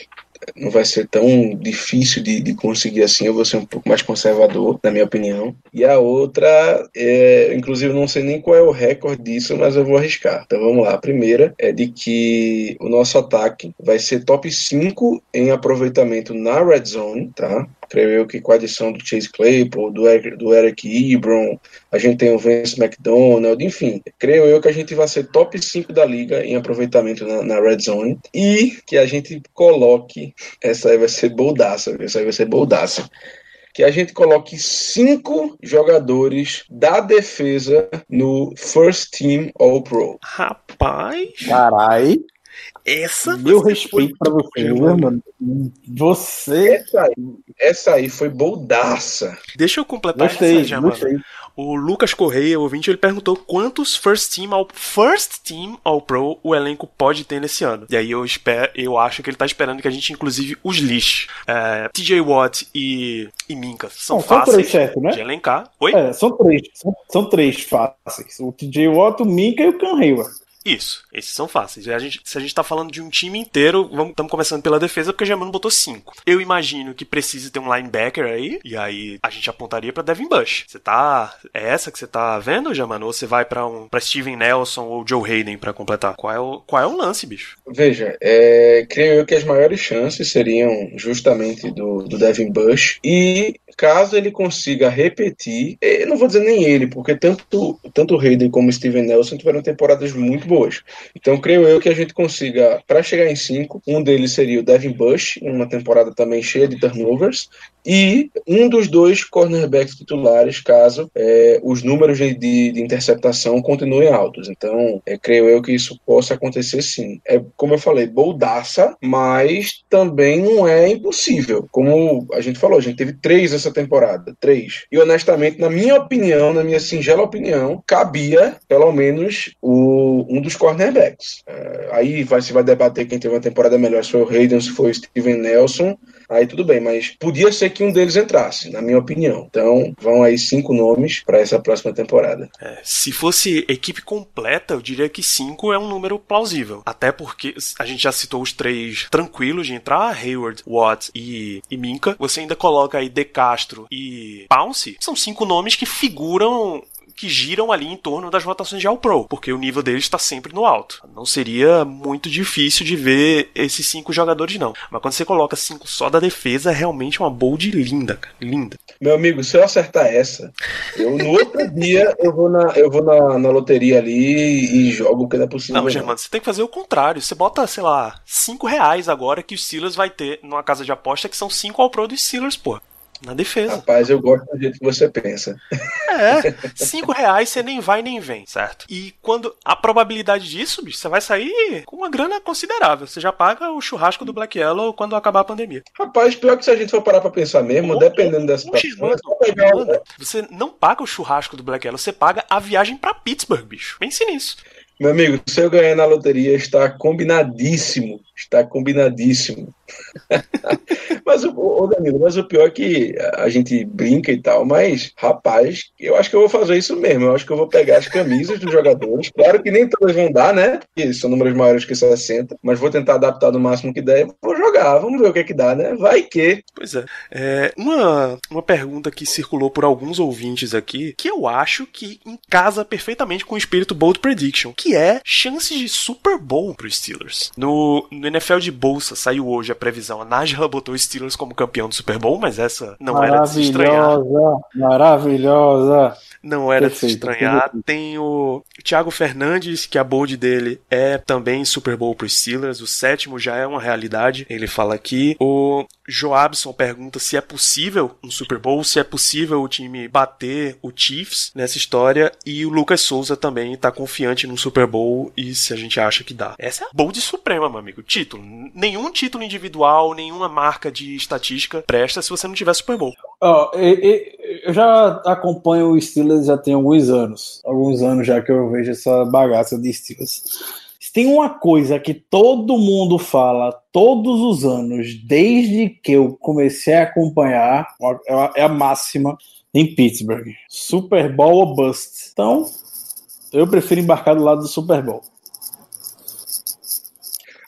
não vai ser tão difícil de, de conseguir assim. Eu vou ser um pouco mais conservador, na minha opinião. E a outra, é, inclusive, não sei nem qual é o recorde disso, mas eu vou arriscar. Então vamos lá. A primeira é de que o nosso ataque vai ser top 5 em aproveitamento na red zone, tá? Creio eu que com a adição do Chase Claypool, do Eric, do Eric Ebron, a gente tem o Vince McDonald, enfim, creio eu que a gente vai ser top 5 da liga em aproveitamento na, na red zone e que a gente coloque, essa aí vai ser boldaça, essa aí vai ser boldaça, que a gente coloque cinco jogadores da defesa no First Team All Pro. Rapaz, Carai, essa meu respeito pra você, longe. mano. Você. Essa aí, essa aí foi boldaça. Deixa eu completar Gostei, essa já, mano. O Lucas Correia, o ouvinte, ele perguntou quantos First Team ao First Team ao Pro o elenco pode ter nesse ano. E aí eu espero, eu acho que ele tá esperando que a gente inclusive os lixe. É, TJ Watt e, e Minka são Não, são fáceis três, certo, né? de elencar. Oi? É, são três. São, são três fáceis. O TJ Watt, o Minka e o Can Hayward. Isso, esses são fáceis. A gente, se a gente tá falando de um time inteiro, estamos começando pela defesa porque o Germano botou 5. Eu imagino que precise ter um linebacker aí, e aí a gente apontaria pra Devin Bush. Você tá. É essa que você tá vendo, Germano? Ou você vai pra um para Steven Nelson ou Joe Hayden pra completar? Qual é o, qual é o lance, bicho? Veja, é, creio eu que as maiores chances seriam justamente do, do Devin Bush e caso ele consiga repetir, eu não vou dizer nem ele, porque tanto, tanto Hayden como Steven Nelson tiveram temporadas muito boas. Então creio eu que a gente consiga, para chegar em cinco, um deles seria o Devin Bush, uma temporada também cheia de turnovers, e um dos dois cornerbacks titulares, caso é, os números de, de, interceptação continuem altos. Então, é, creio eu que isso possa acontecer sim. É como eu falei, boldaça, mas também não é impossível. Como a gente falou, a gente teve três essa temporada, três. E honestamente, na minha opinião, na minha singela opinião, cabia pelo menos o, um dos cornerbacks. É, aí vai se vai debater quem teve uma temporada melhor, se foi o Hayden, se foi o Steven Nelson aí tudo bem, mas podia ser que um deles entrasse, na minha opinião. Então, vão aí cinco nomes para essa próxima temporada. É, se fosse equipe completa, eu diria que 5 é um número plausível. Até porque a gente já citou os três tranquilos de entrar, Hayward, Watt e, e Minka. Você ainda coloca aí De Castro e Pounce. São cinco nomes que figuram que giram ali em torno das votações de All Pro, porque o nível deles está sempre no alto. Não seria muito difícil de ver esses cinco jogadores, não. Mas quando você coloca cinco só da defesa, é realmente uma bold linda, cara. Linda. Meu amigo, se eu acertar essa, eu no outro dia eu vou na, eu vou na, na loteria ali e jogo o que é possível. Não, Germano, você tem que fazer o contrário. Você bota, sei lá, cinco reais agora que os Steelers vai ter numa casa de aposta que são cinco All Pro dos Steelers, pô. Na defesa. Rapaz, eu gosto do jeito que você pensa. É, cinco reais você nem vai nem vem, certo? E quando a probabilidade disso, bicho, você vai sair com uma grana considerável. Você já paga o churrasco do Black Yellow quando acabar a pandemia. Rapaz, pior que se a gente for parar pra pensar mesmo, Ô, dependendo dessa ô, Germano, Germano, Você não paga o churrasco do Black Yellow, você paga a viagem pra Pittsburgh, bicho. Pense nisso. Meu amigo, se eu ganhar na loteria, está combinadíssimo. Está combinadíssimo. mas, ô Danilo, mas o pior é que a gente brinca e tal, mas, rapaz, eu acho que eu vou fazer isso mesmo. Eu acho que eu vou pegar as camisas dos jogadores. Claro que nem todas vão dar, né? Porque são números maiores que 60, mas vou tentar adaptar no máximo que der. Vou jogar, vamos ver o que é que dá, né? Vai que. Pois é. é uma, uma pergunta que circulou por alguns ouvintes aqui, que eu acho que casa perfeitamente com o espírito Bold Prediction, que é chances de Super Bowl para os Steelers. No, no NFL de bolsa saiu hoje a previsão. A Najla botou os Steelers como campeão do Super Bowl, mas essa não era de se estranhar. Maravilhosa, maravilhosa. Não era de se estranhar. Tem o Thiago Fernandes, que a bold dele é também Super Bowl para os Steelers. O sétimo já é uma realidade. Ele fala aqui. O Joabson pergunta se é possível um Super Bowl, se é possível o time bater o Chiefs nessa história. E o Lucas Souza também tá confiante no Super Bowl e se a gente acha que dá. Essa é a bold suprema, meu amigo. Título. Nenhum título individual, nenhuma marca de estatística presta se você não tiver Super Bowl. E- eu já acompanho o Steelers já tem alguns anos. Alguns anos já que eu vejo essa bagaça de Steelers. Tem uma coisa que todo mundo fala todos os anos, desde que eu comecei a acompanhar, é a- é a máxima em Pittsburgh. Super Bowl ou bust. Então, eu prefiro embarcar do lado do Super Bowl.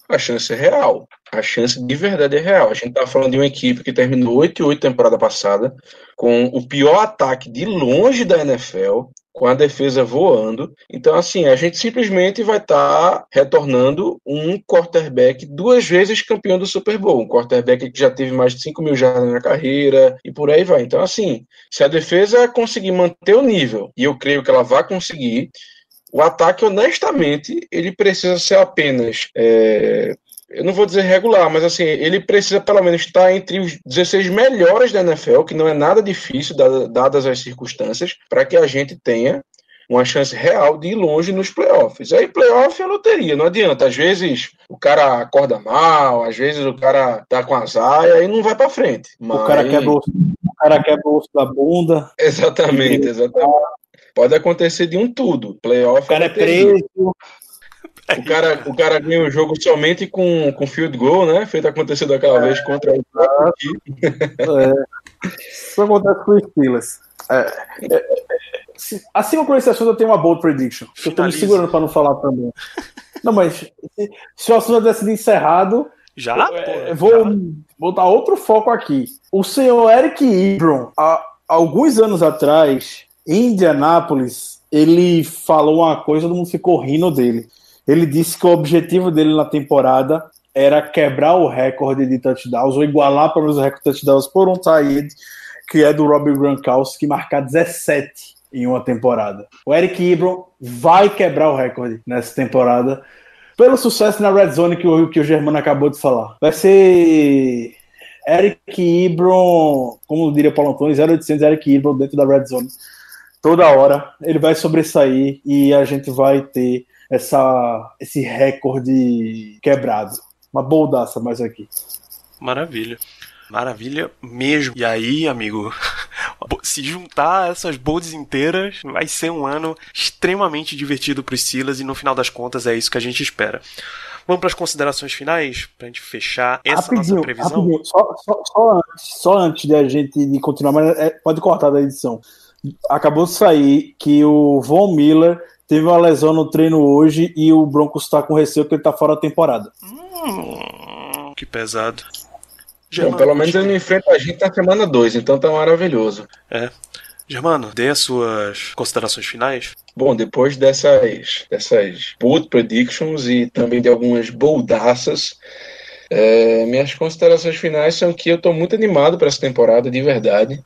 A chance é real. A chance de verdade é real. A gente tá falando de uma equipe que terminou 8 e 8 temporada passada, com o pior ataque de longe da NFL, com a defesa voando. Então, assim, a gente simplesmente vai estar tá retornando um quarterback duas vezes campeão do Super Bowl. Um quarterback que já teve mais de 5 mil jardas na carreira e por aí vai. Então, assim, se a defesa conseguir manter o nível, e eu creio que ela vai conseguir, o ataque, honestamente, ele precisa ser apenas é, eu não vou dizer regular, mas assim, ele precisa pelo menos estar entre os 16 melhores da NFL, que não é nada difícil, dadas as circunstâncias, para que a gente tenha uma chance real de ir longe nos playoffs. Aí playoff é loteria, não adianta. Às vezes o cara acorda mal, às vezes o cara tá com azar e aí não vai para frente. Mas... O cara quebra o, o cara quebra o osso da bunda. Exatamente, exatamente. Pode acontecer de um tudo. Playoff. O cara é preso. O cara, o cara ganha o jogo somente com, com field goal, né? Feito acontecer daquela é, vez contra o é. Isso acontece com os Steelers. É, é, acima com esse assunto, eu tenho uma bold prediction. Eu tô me segurando para não falar também. Não, mas se, se o assunto tivesse encerrado. Já? É, vou, vou dar outro foco aqui. O senhor Eric Ibron, há alguns anos atrás, em Indianápolis, ele falou uma coisa, todo mundo ficou rindo dele. Ele disse que o objetivo dele na temporada era quebrar o recorde de touchdowns, ou igualar para os recordes de touchdowns por um tight que é do Robbie Gronkowski, marcar 17 em uma temporada. O Eric Ibron vai quebrar o recorde nessa temporada pelo sucesso na Red Zone que o, que o Germano acabou de falar. Vai ser Eric Ibron, como diria Paulo Antônio, 0800 Eric Ibron dentro da Red Zone. Toda hora ele vai sobressair e a gente vai ter essa, esse recorde quebrado. Uma boldaça mais aqui. Maravilha. Maravilha mesmo. E aí, amigo, se juntar essas bolds inteiras, vai ser um ano extremamente divertido para os Silas e no final das contas é isso que a gente espera. Vamos para as considerações finais, para a gente fechar essa rapidinho, nossa previsão? Só, só, só, antes, só antes de a gente de continuar, mas é, pode cortar da edição. Acabou de sair que o Von Miller teve uma lesão no treino hoje e o Broncos está com receio que ele está fora da temporada. Hum, que pesado. Germano, Bom, pelo menos ele não enfrenta a gente na semana 2, então tá maravilhoso. É. Germano, dê as suas considerações finais. Bom, depois dessas, dessas bold predictions e também de algumas boldaças, é, minhas considerações finais são que eu estou muito animado para essa temporada, de verdade.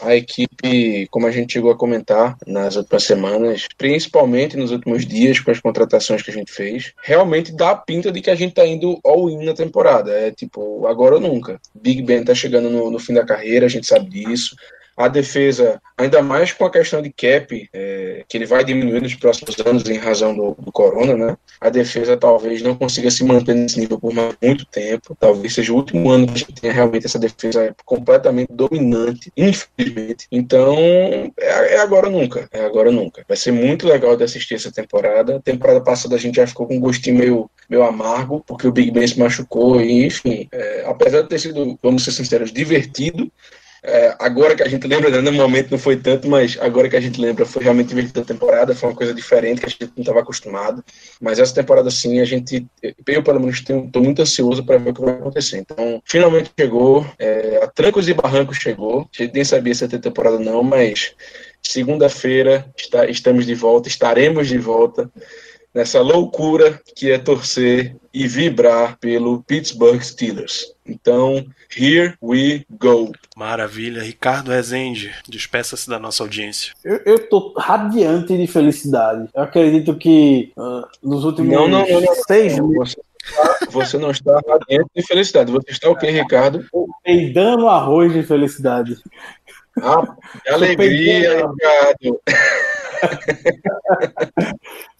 A, a equipe, como a gente chegou a comentar nas últimas semanas, principalmente nos últimos dias com as contratações que a gente fez, realmente dá a pinta de que a gente está indo all-in na temporada. É tipo, agora ou nunca. Big Ben está chegando no, no fim da carreira, a gente sabe disso a defesa, ainda mais com a questão de cap, é, que ele vai diminuir nos próximos anos em razão do, do, corona, né? A defesa talvez não consiga se manter nesse nível por muito tempo. Talvez seja o último ano que a gente tenha realmente essa defesa completamente dominante, infelizmente. Então, é, é agora ou nunca. É agora ou nunca. Vai ser muito legal de assistir essa temporada. A temporada passada a gente já ficou com um gostinho meio, meio amargo, porque o Big Ben se machucou, e enfim, é, apesar de ter sido, vamos ser sinceros, divertido, é, agora que a gente lembra, né, no momento não foi tanto, mas agora que a gente lembra, foi realmente divertida a temporada, foi uma coisa diferente que a gente não estava acostumado. Mas essa temporada, sim, a gente, eu pelo menos estou muito ansioso para ver o que vai acontecer. Então, finalmente chegou, é, a trancos e barrancos chegou. A gente nem sabia se ia ter temporada, não, mas segunda-feira estamos de volta, estaremos de volta nessa loucura que é torcer e vibrar pelo Pittsburgh Steelers. Então, here we go. Maravilha. Ricardo Rezende, despeça-se da nossa audiência. Eu, eu tô radiante de felicidade. Eu acredito que uh, nos últimos não, não, não, não, seis meses. Você não está radiante de felicidade. Você está o quê, Ricardo? Peidando arroz de felicidade. Ah, que alegria, Ricardo.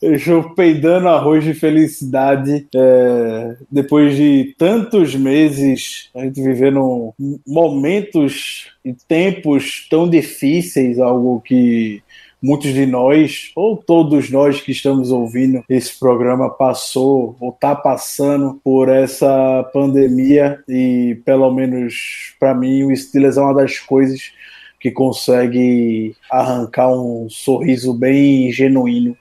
Eu peidando arroz de felicidade é, depois de tantos meses a gente vivendo momentos e tempos tão difíceis, algo que muitos de nós, ou todos nós que estamos ouvindo esse programa, passou ou está passando por essa pandemia e, pelo menos para mim, o Steelers é uma das coisas que consegue arrancar um sorriso bem genuíno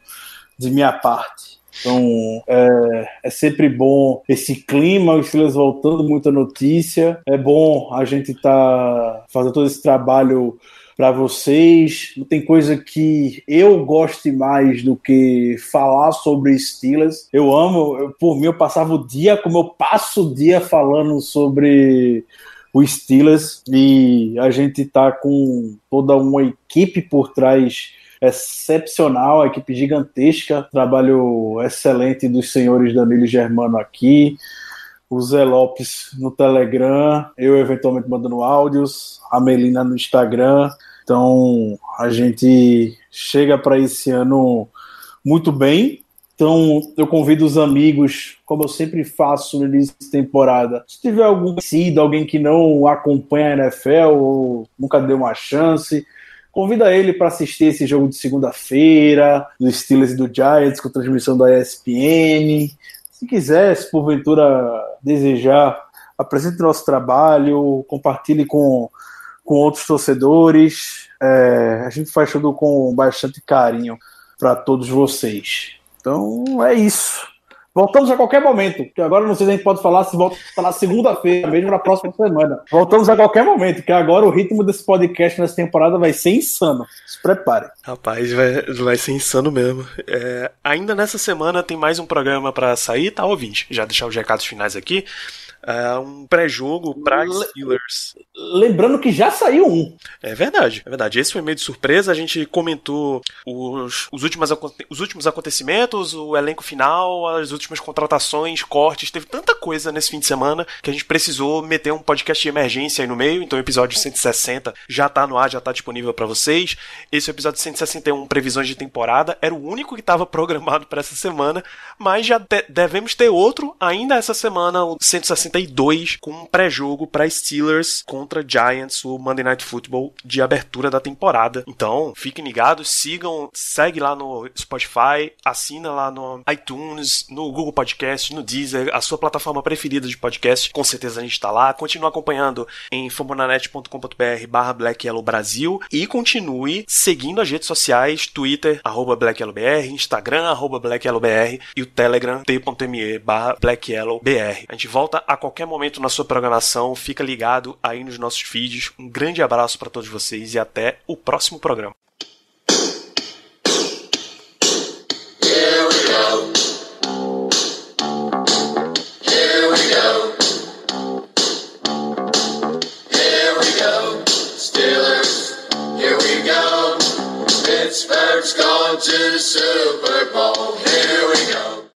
de minha parte. Então é, é sempre bom esse clima, os Steelers voltando, muita notícia. É bom a gente tá fazendo todo esse trabalho para vocês. Não tem coisa que eu goste mais do que falar sobre Steelers. Eu amo, eu, por mim, eu passava o dia como eu passo o dia falando sobre o Steelers e a gente tá com toda uma equipe por trás excepcional, a equipe gigantesca, trabalho excelente dos senhores Danilo Germano aqui, o Zé Lopes no Telegram, eu eventualmente mandando áudios, a Melina no Instagram. Então a gente chega para esse ano muito bem. Então eu convido os amigos, como eu sempre faço no início de temporada. Se tiver algum conhecido, alguém que não acompanha a NFL ou nunca deu uma chance, convida ele para assistir esse jogo de segunda-feira, do Steelers e do Giants, com transmissão da ESPN. Se quiser, se porventura desejar, apresente nosso trabalho, compartilhe com com outros torcedores. É, a gente faz tudo com bastante carinho para todos vocês. Então é isso. Voltamos a qualquer momento, que agora não sei se a gente pode falar se volta na segunda-feira, mesmo na próxima semana. Voltamos a qualquer momento, que agora o ritmo desse podcast nessa temporada vai ser insano. Se prepare. Rapaz, vai, vai ser insano mesmo. É, ainda nessa semana tem mais um programa para sair, tá, ouvinte? Já deixar os recados finais aqui uh, um pré-jogo para Steelers. Lembrando que já saiu um. É verdade, é verdade. Esse foi meio de surpresa. A gente comentou os, os, últimos, os últimos acontecimentos, o elenco final, as últimas contratações, cortes. Teve tanta coisa nesse fim de semana que a gente precisou meter um podcast de emergência aí no meio. Então o episódio 160 já tá no ar, já tá disponível para vocês. Esse é o episódio 161, previsões de temporada. Era o único que estava programado para essa semana, mas já devemos ter outro ainda essa semana, o 161 62 com um pré-jogo para Steelers contra Giants, o Monday Night Football de abertura da temporada. Então, fiquem ligados, sigam, segue lá no Spotify, assina lá no iTunes, no Google Podcast, no Deezer, a sua plataforma preferida de podcast, com certeza a gente está lá. Continue acompanhando em fambonanet.com.br barra Black Yellow Brasil e continue seguindo as redes sociais, Twitter, arroba BlackYellowBR, Instagram, arroba BlackYellowBR e o Telegram, t.me barra BlackYellowBR. A gente volta a a qualquer momento na sua programação. Fica ligado aí nos nossos feeds. Um grande abraço para todos vocês e até o próximo programa. Pittsburgh's going to the Super Bowl. Here we go.